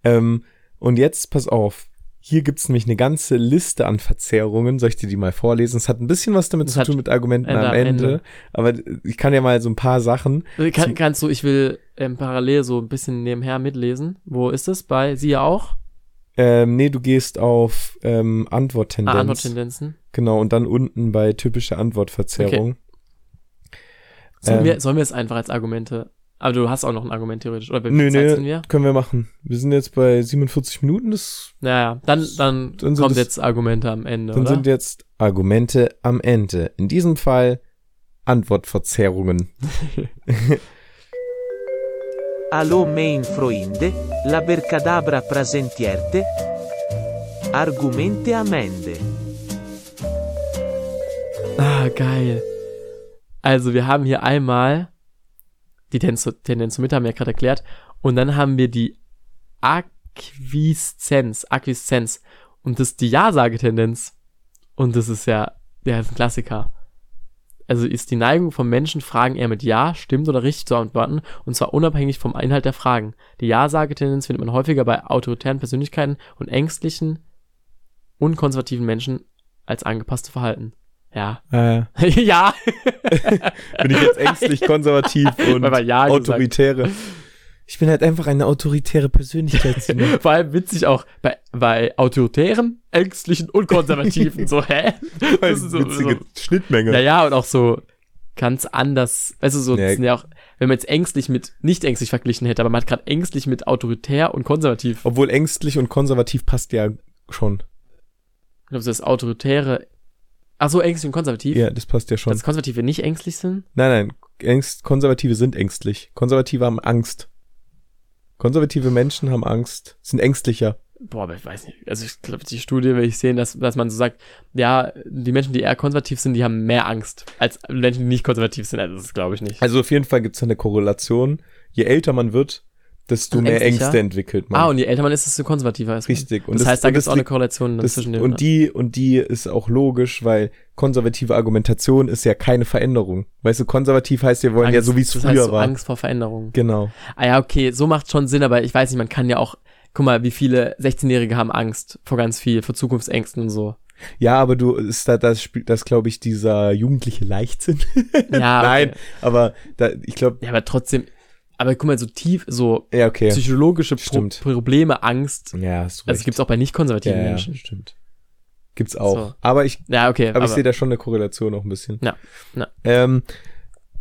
Ähm, und jetzt pass auf. Hier gibt's nämlich eine ganze Liste an Verzerrungen. Soll ich dir die mal vorlesen? Es hat ein bisschen was damit Das zu tun mit Argumenten am Ende. Ende. Aber ich kann ja mal so ein paar Sachen. Also Kann, kannst du, ich will ähm, parallel so ein bisschen nebenher mitlesen. Wo ist es? Bei Sie ja auch? Ähm, nee, du gehst auf ähm, Antworttendenz. Ah, Antworttendenzen. Genau, und dann unten bei typische Antwortverzerrung. Sollen, Ähm. wir, sollen wir es einfach als Argumente? Aber du hast auch noch ein Argument theoretisch. Oder wie Nö, nö, sind wir? können wir machen. Wir sind jetzt bei 47 Minuten. Das, Naja, dann, dann, Dann sind kommt jetzt Argumente am Ende, dann oder? sind jetzt Argumente am Ende. In diesem Fall Antwortverzerrungen. Allo main freunde, l'abercadabra presentierte. Argumente amende. Ah, geil. Also, wir haben hier einmal die Tendenz, zur Mitte, haben wir ja gerade erklärt. Und dann haben wir die Acquieszenz, Acquieszenz. Und das ist die Ja-Sage-Tendenz. Und das ist ja, ja, ist ein Klassiker. Also ist die Neigung von Menschen, Fragen eher mit Ja, stimmt oder richtig zu antworten, und zwar unabhängig vom Inhalt der Fragen. Die Ja-Sage-Tendenz findet man häufiger bei autoritären Persönlichkeiten und ängstlichen und konservativen Menschen als angepasste Verhalten. Ja. Äh, ja. bin ich jetzt ängstlich, konservativ und Ja gesagt. autoritäre. Ich bin halt einfach eine autoritäre Persönlichkeit. Vor allem witzig auch bei, bei autoritären, ängstlichen und konservativen. so, hä? Weil Das ist so, witzige so. Schnittmenge. Ja, ja, und auch so ganz anders. Also so, Ja. das sind ja auch, wenn man jetzt ängstlich mit nicht ängstlich verglichen hätte, aber man hat gerade ängstlich mit autoritär und konservativ. Obwohl ängstlich und konservativ passt ja schon. Ich glaube, das autoritäre. Ach so, ängstlich und konservativ. Ja, das passt ja schon. Dass Konservative nicht ängstlich sind? Nein, nein, Ängst, Konservative sind ängstlich. Konservative haben Angst. Konservative Menschen haben Angst, sind ängstlicher. Boah, aber ich weiß nicht. Also ich glaube, die Studie will ich sehen, dass, dass man so sagt, ja, die Menschen, die eher konservativ sind, die haben mehr Angst als Menschen, die nicht konservativ sind. Also das glaube ich nicht. Also auf jeden Fall gibt es eine Korrelation. Je älter man wird, desto mehr ängstlicher? Ängste entwickelt man. Ah, und je älter man ist, desto konservativer ist man. Richtig. Und das, das- heißt, da gibt es auch eine Korrelation das, zwischen den. und die und die ist auch logisch, weil konservative Argumentation ist ja keine Veränderung. Weißt du, konservativ heißt, wir wollen Angst, ja so wie es früher heißt so war. Angst vor Veränderung. Genau. Ah ja, okay, so macht schon Sinn, aber ich weiß nicht, man kann ja auch, guck mal, wie viele 16-Jährige haben Angst vor ganz viel, vor Zukunftsängsten und so. Ja, aber du ist da das spielt das glaube ich dieser jugendliche Leichtsinn. Ja, Nein, okay. aber da ich glaube Ja, aber trotzdem, aber guck mal, so tief, so ja okay. psychologische Pro. Probleme, Angst, Ja, hast du also recht. gibt's auch bei nicht konservativen ja, ja, Menschen. stimmt. Gibt's auch. So. Aber ich, Ja, okay. aber, ich sehe da schon eine Korrelation noch ein bisschen. Ja, ja. Ähm,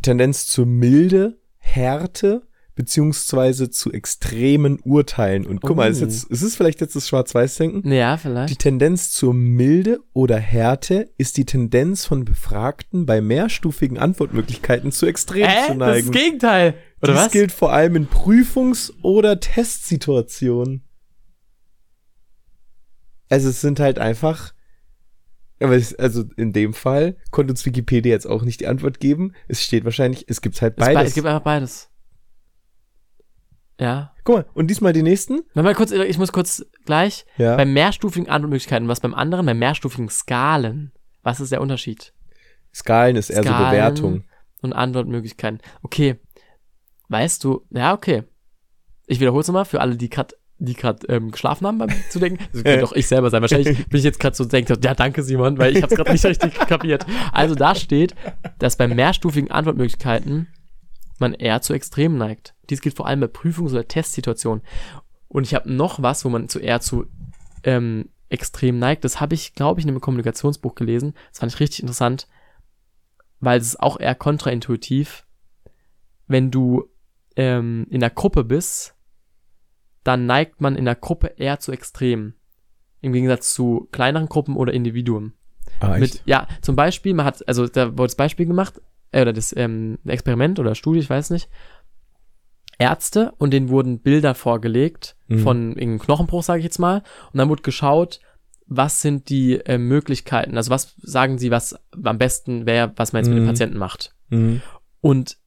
Tendenz zur Milde, Härte, beziehungsweise zu extremen Urteilen. Und guck mal, ist, Oh. jetzt, ist es vielleicht jetzt das Schwarz-Weiß-Denken? ja, Die vielleicht. Tendenz zur Milde oder Härte ist die Tendenz von Befragten bei mehrstufigen Antwortmöglichkeiten zu Extremen Hä? zu ist neigen. das Gegenteil. Oder Dies was? gilt vor allem in Prüfungs- oder Testsituationen. Also es sind halt einfach, aber es, also in dem Fall konnte uns Wikipedia jetzt auch nicht die Antwort geben. Es steht wahrscheinlich, es gibt halt Es, be- beides. es gibt einfach beides. Ja. Guck mal, und diesmal die nächsten? Mal, kurz, ich muss kurz gleich. Ja. Bei mehrstufigen Antwortmöglichkeiten, was beim anderen, bei mehrstufigen Skalen. Was ist der Unterschied? Skalen ist eher so Skalen Bewertung. Und Antwortmöglichkeiten. Okay. Weißt du, ja, okay. Ich wiederhole es nochmal für alle, die gerade die gerade ähm, geschlafen haben beim Zudenken. Das könnte auch ich selber sein. Wahrscheinlich bin ich jetzt gerade so denke, ja, danke Simon, weil ich habe es gerade nicht richtig kapiert. Also da steht, dass bei mehrstufigen Antwortmöglichkeiten man eher zu Extremen neigt. Dies gilt vor allem bei Prüfungs- oder Testsituationen. Und ich habe noch was, wo man zu eher zu ähm, extrem neigt. Das habe ich, glaube ich, in einem Kommunikationsbuch gelesen. Das fand ich richtig interessant, weil es ist auch eher kontraintuitiv. Wenn du ähm, in der Gruppe bist, dann neigt man in der Gruppe eher zu Extremen. Im Gegensatz zu kleineren Gruppen oder Individuen. Ah, echt? Mit, ja, zum Beispiel, man hat, also da wurde das Beispiel gemacht, äh, oder das ähm, Experiment oder Studie, ich weiß nicht. Ärzte und denen wurden Bilder vorgelegt Mhm. von irgendeinem Knochenbruch, sage ich jetzt mal, und dann wurde geschaut, was sind die äh, Möglichkeiten, also was sagen sie, was am besten wäre, was man jetzt mit dem Mhm. Patienten macht. Mhm. Und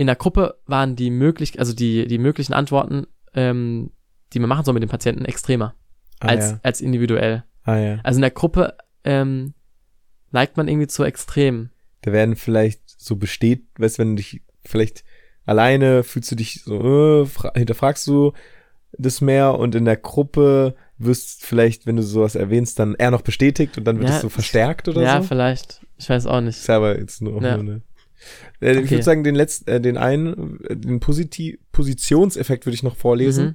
in der Gruppe waren die möglich, also die, die möglichen Antworten, ähm, die man machen soll mit dem Patienten, extremer Ah, als, ja. als individuell. ah ja. Also in der Gruppe ähm, neigt man irgendwie zu extrem. Da werden vielleicht so besteht, weißt du, wenn du dich vielleicht alleine fühlst du dich so, äh, fra- hinterfragst du das mehr und in der Gruppe wirst vielleicht, wenn du sowas erwähnst, dann eher noch bestätigt und dann wird Ja, es so verstärkt oder ja, so. vielleicht. Ich weiß auch nicht. Ist ja aber jetzt nur, Ja. nur eine. Äh, Ich Okay. würde sagen, den letzten, äh, den einen, äh, den Positiv Positionseffekt würde ich noch vorlesen. Mhm.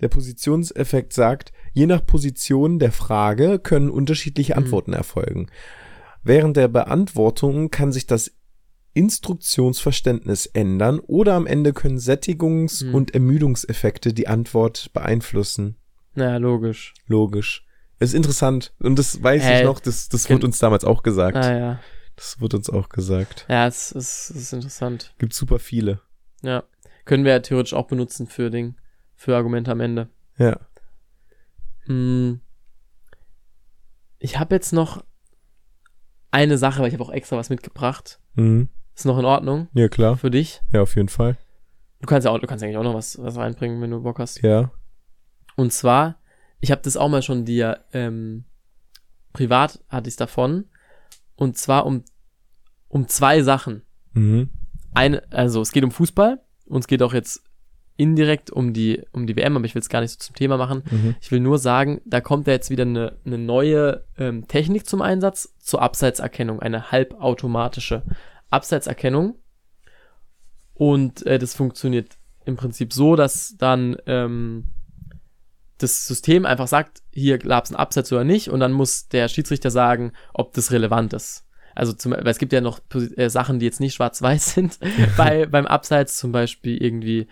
Der Positionseffekt sagt, je nach Position der Frage können unterschiedliche Mhm. Antworten erfolgen. Während der Beantwortung kann sich das Instruktionsverständnis ändern oder am Ende können Sättigungs- Mhm. und Ermüdungseffekte die Antwort beeinflussen. Naja, logisch. Logisch. Ist interessant. Und das weiß Äh, ich noch, das, das wurde uns damals auch gesagt. Ah ja. Das wurde uns auch gesagt. Ja, es ist, es ist interessant. Gibt super viele. Ja. Können wir ja theoretisch auch benutzen für Ding, für Argumente am Ende. Ja. Hm. Ich habe jetzt noch eine Sache, weil ich habe auch extra was mitgebracht. Mhm. Ist noch in Ordnung Ja, klar. für dich? Ja, auf jeden Fall. Du kannst ja auch, du kannst eigentlich auch noch was, was reinbringen, wenn du Bock hast. Ja. Und zwar, ich habe das auch mal schon dir ähm, privat hatte ich davon. Und zwar um um zwei Sachen. Mhm. Eine, also es geht um Fußball und es geht auch jetzt indirekt um die um die WM, aber ich will es gar nicht so zum Thema machen. Mhm. Ich will nur sagen, da kommt ja jetzt wieder eine, eine neue ähm, Technik zum Einsatz zur Abseitserkennung, eine halbautomatische Abseitserkennung. Und äh, das funktioniert im Prinzip so, dass dann ähm, das System einfach sagt, hier gab es einen Abseits oder nicht, und dann muss der Schiedsrichter sagen, ob das relevant ist. Also zum, weil es gibt ja noch äh, Sachen, die jetzt nicht schwarz-weiß sind bei, beim Abseits, zum Beispiel irgendwie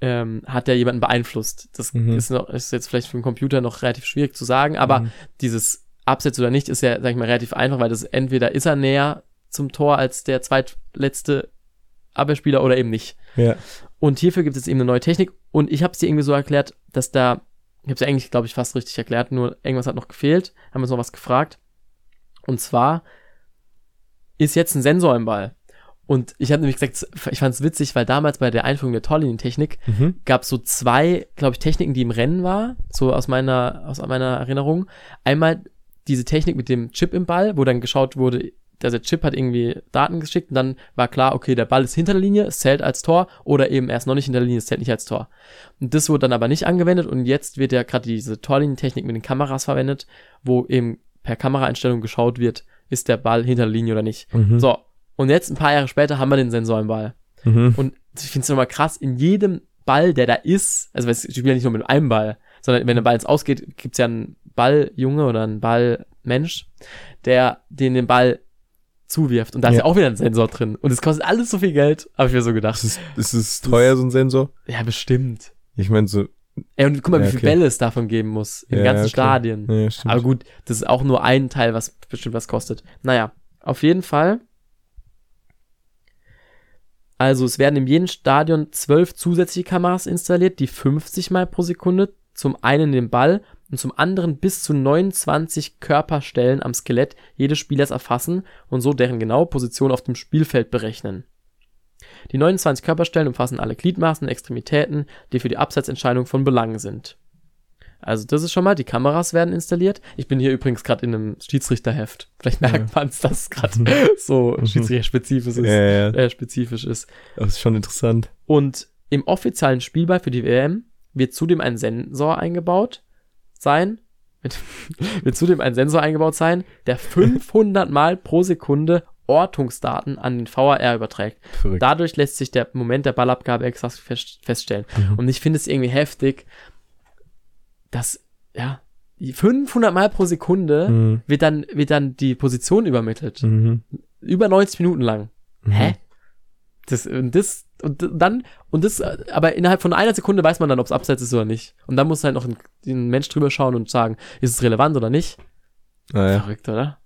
ähm, hat der jemanden beeinflusst. Das Mhm. ist, noch, ist jetzt vielleicht für einen Computer noch relativ schwierig zu sagen, aber Mhm. dieses Abseits oder nicht ist ja, sag ich mal, relativ einfach, weil das entweder ist er näher zum Tor als der zweitletzte Abwehrspieler oder eben nicht. Ja. Und hierfür gibt es eben eine neue Technik und ich habe es dir irgendwie so erklärt, dass da, ich habe es eigentlich, glaube ich, fast richtig erklärt, nur irgendwas hat noch gefehlt, haben wir uns noch was gefragt. Und zwar ist jetzt ein Sensor im Ball. Und ich habe nämlich gesagt, ich fand es witzig, weil damals bei der Einführung der Torlinientechnik Mhm. gab es so zwei, glaube ich, Techniken, die im Rennen war, so aus meiner, aus meiner Erinnerung. Einmal diese Technik mit dem Chip im Ball, wo dann geschaut wurde, dass der Chip hat irgendwie Daten geschickt und dann war klar, okay, der Ball ist hinter der Linie, es zählt als Tor oder eben erst noch nicht hinter der Linie, es zählt nicht als Tor. Und das wurde dann aber nicht angewendet und jetzt wird ja gerade diese Torlinientechnik mit den Kameras verwendet, wo eben per Kameraeinstellung geschaut wird, ist der Ball hinter der Linie oder nicht. Mhm. So, und jetzt ein paar Jahre später haben wir den Sensor im Ball. Mhm. Und ich finde es nochmal krass, in jedem Ball, der da ist, also es spielt ja nicht nur mit einem Ball, sondern wenn der Ball jetzt ausgeht, gibt's ja ein Balljunge oder ein Ballmensch, der den den Ball zuwirft. Und da ist Ja. auch wieder ein Sensor drin. Und es kostet alles so viel Geld, habe ich mir so gedacht. Ist es, ist es teuer, so ein Sensor? Ja, bestimmt. Ich meine, so, Ey, und guck mal, Ja, wie viele okay. Bälle es davon geben muss. In Ja, ganzen klar. Stadien. ja. Aber gut, das ist auch nur ein Teil, was bestimmt was kostet. Naja, auf jeden Fall. Also es werden in jedem Stadion zwölf zusätzliche Kameras installiert, die 50 Mal pro Sekunde zum einen den Ball und zum anderen bis zu 29 Körperstellen am Skelett jedes Spielers erfassen und so deren genaue Position auf dem Spielfeld berechnen. Die 29 Körperstellen umfassen alle Gliedmaßen und Extremitäten, die für die Abseitsentscheidung von Belang sind. Also das ist schon mal, die Kameras werden installiert. Ich bin hier übrigens gerade in einem Schiedsrichterheft. Vielleicht merkt man es, dass es gerade so schiedsrichterspezifisch ist, ja, ja, äh, spezifisch ist. das ist schon interessant. Und im offiziellen Spielball für die WM wird zudem ein Sensor eingebaut sein. Wird, wird zudem ein Sensor eingebaut sein, der 500 Mal pro Sekunde Ortungsdaten an den VAR überträgt. Verrückt. Dadurch lässt sich der Moment der Ballabgabe exakt fest, feststellen. Mhm. Und ich finde es irgendwie heftig, dass, ja, die 500 Mal pro Sekunde Mhm. wird dann, wird dann die Position übermittelt. Mhm. Über 90 Minuten lang. Mhm. Hä? Das, und das, und dann, und das, aber innerhalb von einer Sekunde weiß man dann, ob es abseits ist oder nicht. Und dann muss halt noch ein, ein Mensch drüber schauen und sagen, ist es relevant oder nicht? Ah, ja. Verrückt, oder?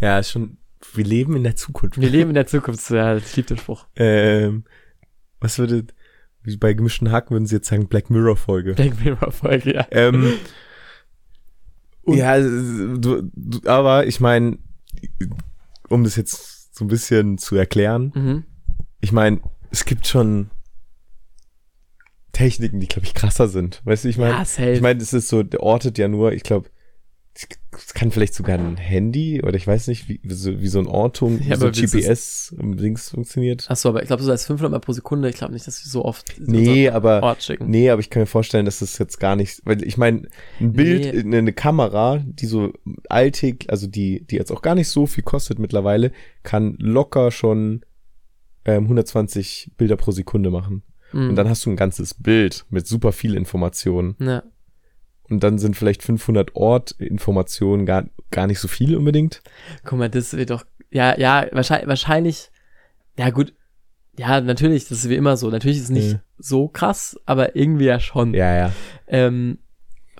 ja, ist schon, wir leben in der Zukunft. Wir leben in der Zukunft, ja, ich liebe den Spruch. Ähm, was würde, wie bei gemischten Haken würden sie jetzt sagen, Black Mirror Folge. Black Mirror Folge, ja. Ähm, ja, du, du, aber ich meine, um das jetzt so ein bisschen zu erklären, Mhm. Ich meine, es gibt schon Techniken, die, glaube ich, krasser sind. Weißt du, ich meine, ja, ich meine, es ist so, der ortet ja nur, ich glaube, es kann vielleicht sogar ein Handy oder ich weiß nicht, wie, so, wie so ein Ortung, wie Ja, so GPS-Dings funktioniert. Achso, aber ich glaube, so als 500 Mal pro Sekunde, ich glaube nicht, dass wir so oft Nee, aber Ort schicken. Nee, aber ich kann mir vorstellen, dass das jetzt gar nicht, weil ich meine, ein Bild, Nee. eine, eine Kamera, die so alltäglich, also die, die jetzt auch gar nicht so viel kostet mittlerweile, kann locker schon ähm, 120 Bilder pro Sekunde machen. Mhm. Und dann hast du ein ganzes Bild mit super viel Informationen. ja. Und dann sind vielleicht 500 Ortinformationen gar, gar nicht so viel unbedingt. Guck mal, das wird doch, ja, ja, wahrscheinlich, wahrscheinlich, ja gut, ja, natürlich, das ist wie immer so. Natürlich ist es nicht Ja. so krass, aber irgendwie ja schon. Ja, ja. Ähm,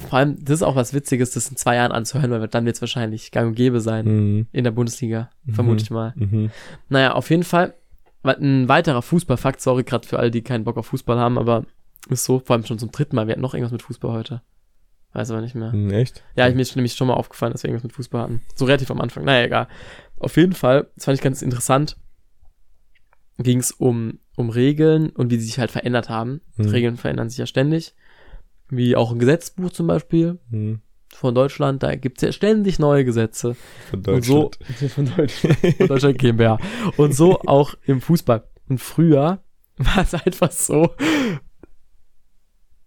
vor allem, das ist auch was Witziges, das in zwei Jahren anzuhören, weil dann wird es wahrscheinlich gang und gäbe sein Mhm. in der Bundesliga, vermute ich mal. Mhm. Naja, auf jeden Fall, ein weiterer Fußballfakt, sorry gerade für alle, die keinen Bock auf Fußball haben, aber ist so, vor allem schon zum dritten Mal, wir hatten noch irgendwas mit Fußball heute. Weiß aber nicht mehr. Mhm, Echt? Ja, ich, mir ist nämlich schon mal aufgefallen, dass wir irgendwas mit Fußball hatten. So relativ am Anfang. Naja, egal. Auf jeden Fall, das fand ich ganz interessant, ging es um, um Regeln und wie sie sich halt verändert haben. Mhm. Regeln verändern sich ja ständig. Wie auch ein Gesetzbuch zum Beispiel Mhm. Von Deutschland. Da gibt es ja ständig neue Gesetze. Von Und so, Deutschland. von Deutschland, von Deutschland GmbH. Und so auch im Fußball. Und früher war es einfach so.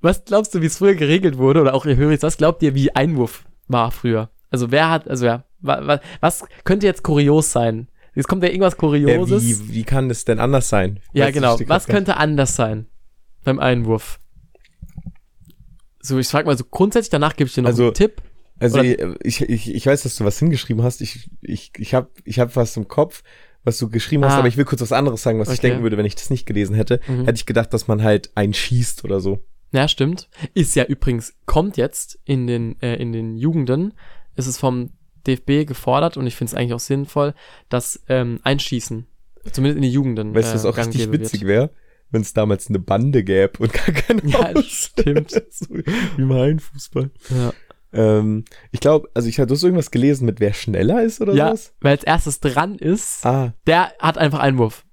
Was glaubst du, wie es früher geregelt wurde? Oder auch ihr Höris, was glaubt ihr, wie Einwurf war früher? Also wer hat, also ja, wa, wa, was könnte jetzt kurios sein? Jetzt kommt ja irgendwas Ja, Kurioses. wie, wie kann das denn anders sein? Ja, genau. Was könnte anders sein beim Einwurf? So, ich frag mal so grundsätzlich, danach gebe ich dir noch Also, einen Tipp. Also Oder- ich, ich, ich weiß, dass du was hingeschrieben hast. Ich, ich, ich habe ich hab was im Kopf, was du geschrieben hast, Ah. aber ich will kurz was anderes sagen, was ich Okay. denken würde, wenn ich das nicht gelesen hätte. Mhm. Hätte ich gedacht, dass man halt einschießt oder so. Ja, stimmt. Ist ja übrigens, kommt jetzt in den, äh, in den Jugenden, ist es vom DFB gefordert und ich finde es eigentlich auch sinnvoll, dass ähm, Einschießen, zumindest in den Jugenden, Weißt du, was äh, auch richtig witzig wäre? Wenn es damals eine Bande gäbe und gar keine Ja, Aus. stimmt. so, wie im Hallenfußball. Ja, Ähm, ich glaube, also ich hatte du hast irgendwas gelesen mit wer schneller ist oder ja sowas? weil als erstes dran ist, Ah, der hat einfach Einwurf.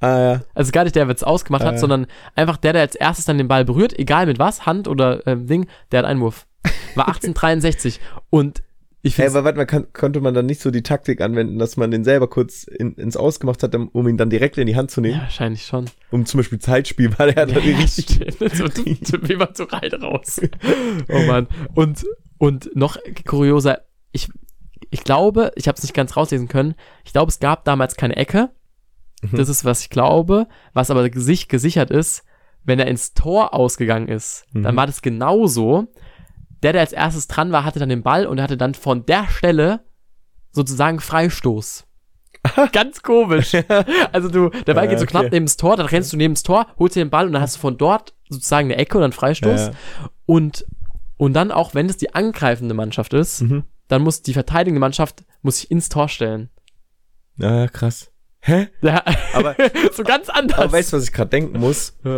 ah ja. Also gar nicht der, der es ausgemacht hat, Äh. sondern einfach der, der als erstes dann den Ball berührt, egal mit was, Hand oder ähm, Ding, der hat Einwurf. War 1863 und ich Hey, aber warte mal, kann, konnte man dann nicht so die Taktik anwenden, dass man den selber kurz in, ins Ausgemacht hat, um ihn dann direkt in die Hand zu ja, nehmen? wahrscheinlich schon. Um zum Beispiel Zeitspiel, weil er hat Ja, dann richtig stimmt. so, wie man so rein raus. Oh Mann. Und, und noch kurioser, ich, ich glaube, ich habe es nicht ganz rauslesen können, ich glaube, es gab damals keine Ecke. Mhm. Das ist, was ich glaube. Was aber sich gesichert ist, wenn er ins Tor ausgegangen ist, dann Mhm. war das genauso. Der, der als erstes dran war, hatte dann den Ball und er hatte dann von der Stelle sozusagen Freistoß. Ganz komisch. Also du, der Ball Ja, geht so knapp okay. neben das Tor, dann rennst du neben das Tor, holst dir den Ball und dann hast du von dort sozusagen eine Ecke und dann Freistoß. Ja. Und, und dann auch, wenn es die angreifende Mannschaft ist, Mhm. dann muss die verteidigende Mannschaft muss sich ins Tor stellen. Ja, krass. Hä? Ja, Aber, so ganz anders. aber weißt du, was ich gerade denken muss? Ja.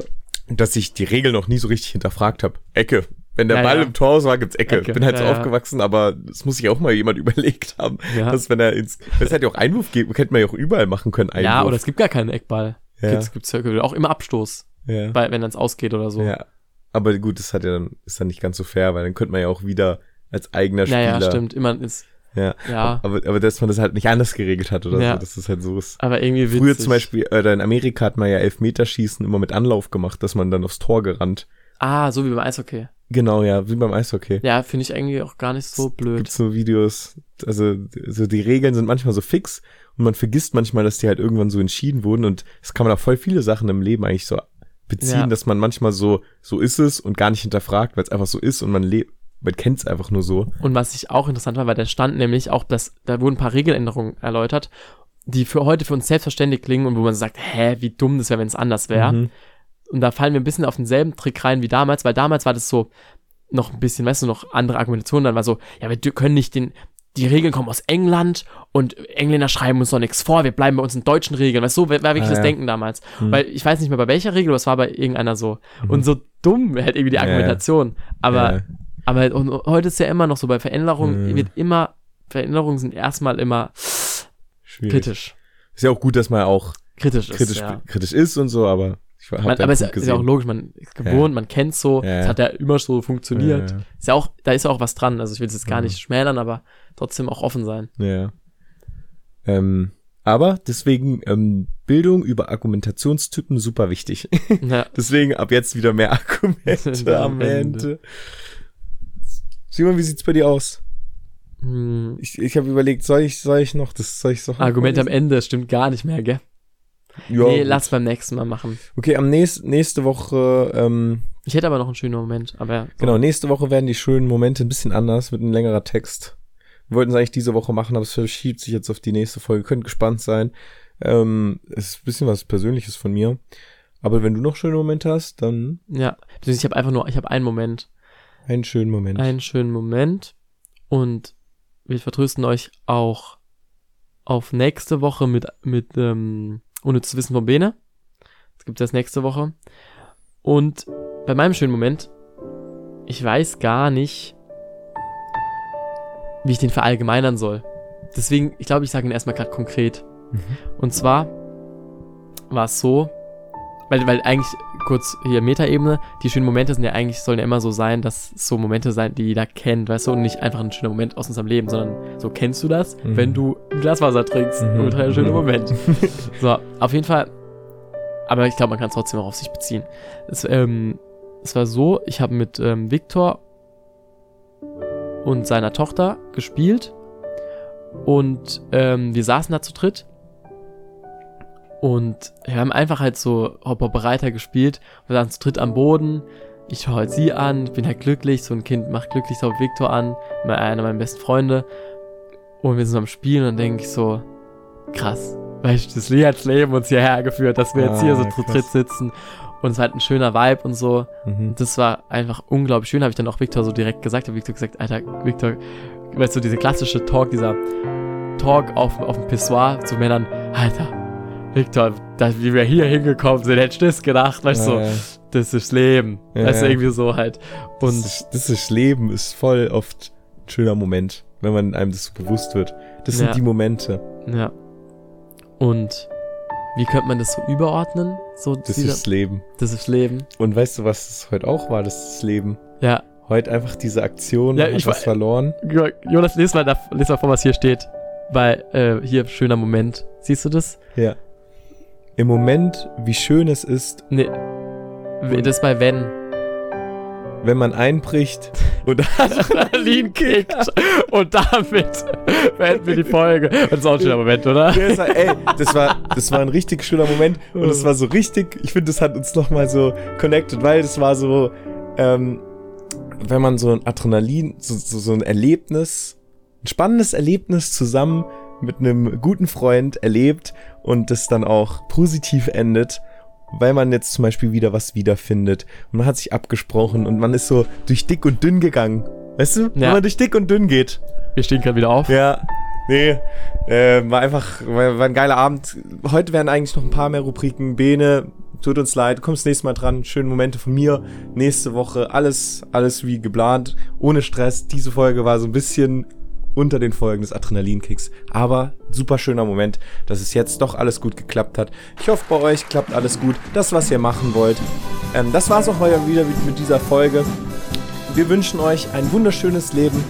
Dass ich die Regel noch nie so richtig hinterfragt habe. Ecke. Wenn der Ja, Ball ja. im Tor war, gibt's Ecke. Ecke. Bin halt so aufgewachsen, aber das muss sich auch mal jemand überlegt haben. Ja. Dass wenn er ins, das hätte ja auch Einwurf geben, hätte man ja auch überall machen können, Einwurf. ja, oder es gibt gar keinen Eckball. Ja. Gibt's, gibt's ja auch immer Abstoß, ja. bei, wenn es ausgeht oder so. ja. Aber gut, das hat ja dann, ist dann nicht ganz so fair, weil dann könnte man ja auch wieder als eigener Spieler. ja, ja, stimmt. Immer ist, Ja. ja. Aber, aber dass man das halt nicht anders geregelt hat oder Ja. so, dass das halt so ist. Aber irgendwie witzig. Früher zum Beispiel, äh, in Amerika hat man ja Elfmeterschießen immer mit Anlauf gemacht, dass man dann aufs Tor gerannt. Ah, so wie beim Eishockey. Genau, ja, wie beim Eishockey. Ja, finde ich eigentlich auch gar nicht so blöd. Gibt's so Videos, also so die Regeln sind manchmal so fix und man vergisst manchmal, dass die halt irgendwann so entschieden wurden und das kann man auf voll viele Sachen im Leben eigentlich so beziehen, Ja. dass man manchmal so so ist es und gar nicht hinterfragt, weil es einfach so ist und man lebt, man kennt es einfach nur so. Und was ich auch interessant war, weil da stand nämlich auch, dass da wurden ein paar Regeländerungen erläutert, die für heute für uns selbstverständlich klingen und wo man sagt, hä, wie dumm das wäre, wenn es anders wäre. Mhm. Und da fallen wir ein bisschen auf denselben Trick rein wie damals, weil damals war das so noch ein bisschen, weißt du, noch andere Argumentationen. Dann war so, ja, wir können nicht den, die Regeln kommen aus England und Engländer schreiben uns doch nichts vor, wir bleiben bei unseren deutschen Regeln. Weißt du, so war wirklich Ah, das ja. Denken damals. Mhm. Weil ich weiß nicht mehr bei welcher Regel, aber es war bei irgendeiner so. Und so dumm halt irgendwie die Ja, ja. Argumentation. Aber Ja. aber und heute ist ja immer noch so, bei Veränderungen Mhm. wird immer, Veränderungen sind erstmal immer Schwierig. kritisch. Ist ja auch gut, dass man auch Kritisch ist, kritisch, ja. kritisch ist und so, aber Man, aber es ist ja auch logisch, man ist gewohnt, man kennt so, Ja, es ja. hat ja immer so funktioniert. Ja, ja. Ist ja auch, da ist ja auch was dran. Also ich will es jetzt gar nicht schmälern, aber trotzdem auch offen sein. Ja. Ähm, aber deswegen ähm, Bildung über Argumentationstypen super wichtig. Ja. deswegen ab jetzt wieder mehr Argumente am Ende. Simon, wie sieht's bei dir aus? Hm, Ich, ich habe überlegt, soll ich, soll ich noch, das soll ich so. Argument am Ende stimmt gar nicht mehr, gell? Ja, nee, gut. lass beim nächsten Mal machen. Okay, am nächst, nächste Woche, ähm, Ich hätte aber noch einen schönen Moment, aber so. genau, nächste Woche werden die schönen Momente ein bisschen anders, mit einem längerer Text. Wir wollten es eigentlich diese Woche machen, aber es verschiebt sich jetzt auf die nächste Folge. Könnt gespannt sein. Ähm, es ist ein bisschen was Persönliches von mir. Aber wenn du noch schöne Momente hast, dann Ja, ich habe einfach nur, ich habe einen Moment, einen schönen Moment. einen schönen Moment und wir vertrösten euch auch auf nächste Woche mit, mit ähm, Unnützes Wissen von Bene. Das gibt es nächste Woche. Und bei meinem schönen Moment, ich weiß gar nicht, wie ich den verallgemeinern soll. Deswegen, ich glaube, ich sage ihn erstmal gerade konkret. Mhm. Und zwar war es so, weil, weil eigentlich kurz hier Metaebene, die schönen Momente sind ja eigentlich, sollen ja immer so sein, dass es so Momente sein, die jeder kennt, weißt du, und nicht einfach ein schöner Moment aus unserem Leben, sondern so kennst du das, Mhm. wenn du ein Glas Wasser trinkst. Mhm. Ultra schöner Mhm. Moment. so, auf jeden Fall, aber ich glaube, man kann es trotzdem auch auf sich beziehen. Es, ähm, es war so, ich habe mit ähm, Viktor und seiner Tochter gespielt und ähm, wir saßen da zu dritt und wir haben einfach halt so Hopper-Bereiter gespielt. Wir saßen zu dritt am Boden. Ich schaue halt sie an, bin halt glücklich. So ein Kind macht glücklich, so Victor an, einer meiner besten Freunde. Und wir sind am Spielen und dann denke ich so, krass. Weißt du, das hat's Leben uns hierher geführt, dass wir jetzt hier so Ah, zu krass. dritt sitzen. Und es war halt ein schöner Vibe und so. Mhm. Das war einfach unglaublich schön, habe ich dann auch Victor so direkt gesagt. Habe Victor gesagt, Alter, Victor, weißt du, diese klassische Talk, dieser Talk auf, auf dem Pissoir zu Männern, Alter, Victor, da, wie wir hier hingekommen sind, hättest du das gedacht, weißt du, Ja, ja. so, das ist Leben. Ja, weißt du, ja. irgendwie so halt. Das, Und ist, das ist Leben, ist voll oft ein schöner Moment, wenn man einem das so bewusst wird. Das sind Ja. die Momente. ja. Und wie könnte man das so überordnen? So Das dieser, ist Leben. das ist Leben. Und weißt du, was es heute auch war? Das ist das Leben. Ja. Heute einfach diese Aktion, Ja, ich was wa- verloren. Jo- Jonas, les mal, da, les mal vor, was hier steht. Bei, äh, hier, schöner Moment. Siehst du das? Ja. Im Moment, wie schön es ist, Nee. Das ist bei Wenn. wenn man einbricht und Adrenalin kickt. Und damit beenden wir die Folge. Das ist auch ein schöner Moment, oder? Es war, ey, das war, das war ein richtig schöner Moment und es war so richtig, ich finde, das hat uns nochmal so connected, weil das war so, ähm, wenn man so ein Adrenalin, so, so, so ein Erlebnis, ein spannendes Erlebnis zusammen mit einem guten Freund erlebt und das dann auch positiv endet, weil man jetzt zum Beispiel wieder was wiederfindet und man hat sich abgesprochen und man ist so durch dick und dünn gegangen. Weißt du? Wenn Ja. man durch dick und dünn geht. Wir stehen gerade wieder auf. Ja. Nee, äh, war einfach, war, war ein geiler Abend. Heute werden eigentlich noch ein paar mehr Rubriken. Bene, tut uns leid, kommst nächstes Mal dran. Schöne Momente von mir. Nächste Woche alles, alles wie geplant. Ohne Stress. Diese Folge war so ein bisschen unter den Folgen des Adrenalinkicks. Aber super schöner Moment, dass es jetzt doch alles gut geklappt hat. Ich hoffe, bei euch klappt alles gut. Das, was ihr machen wollt. Ähm, das war's auch heute wieder mit dieser Folge. Wir wünschen euch ein wunderschönes Leben.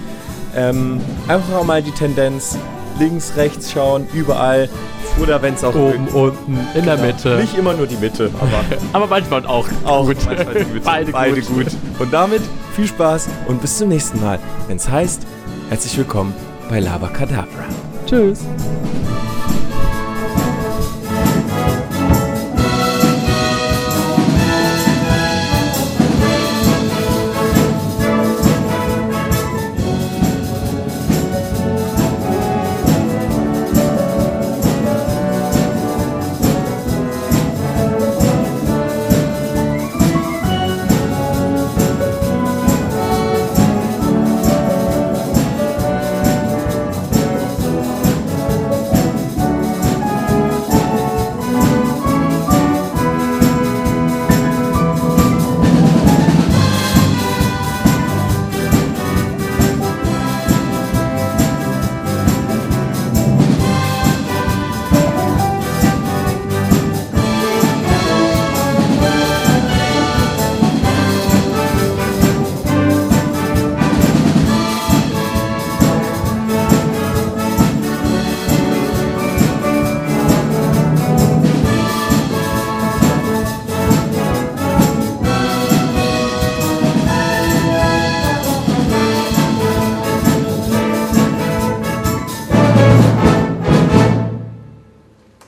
Ähm, einfach mal die Tendenz links, rechts schauen, überall. Oder wenn es auch Oben, unten, in der Genau. Mitte. Nicht immer nur die Mitte, aber Aber manchmal auch. auch gut. manchmal die Mitte. Beide, Beide gut. gut. Und damit viel Spaß und bis zum nächsten Mal, wenn es heißt, Herzlich willkommen bei Lava Labacadabra. Tschüss.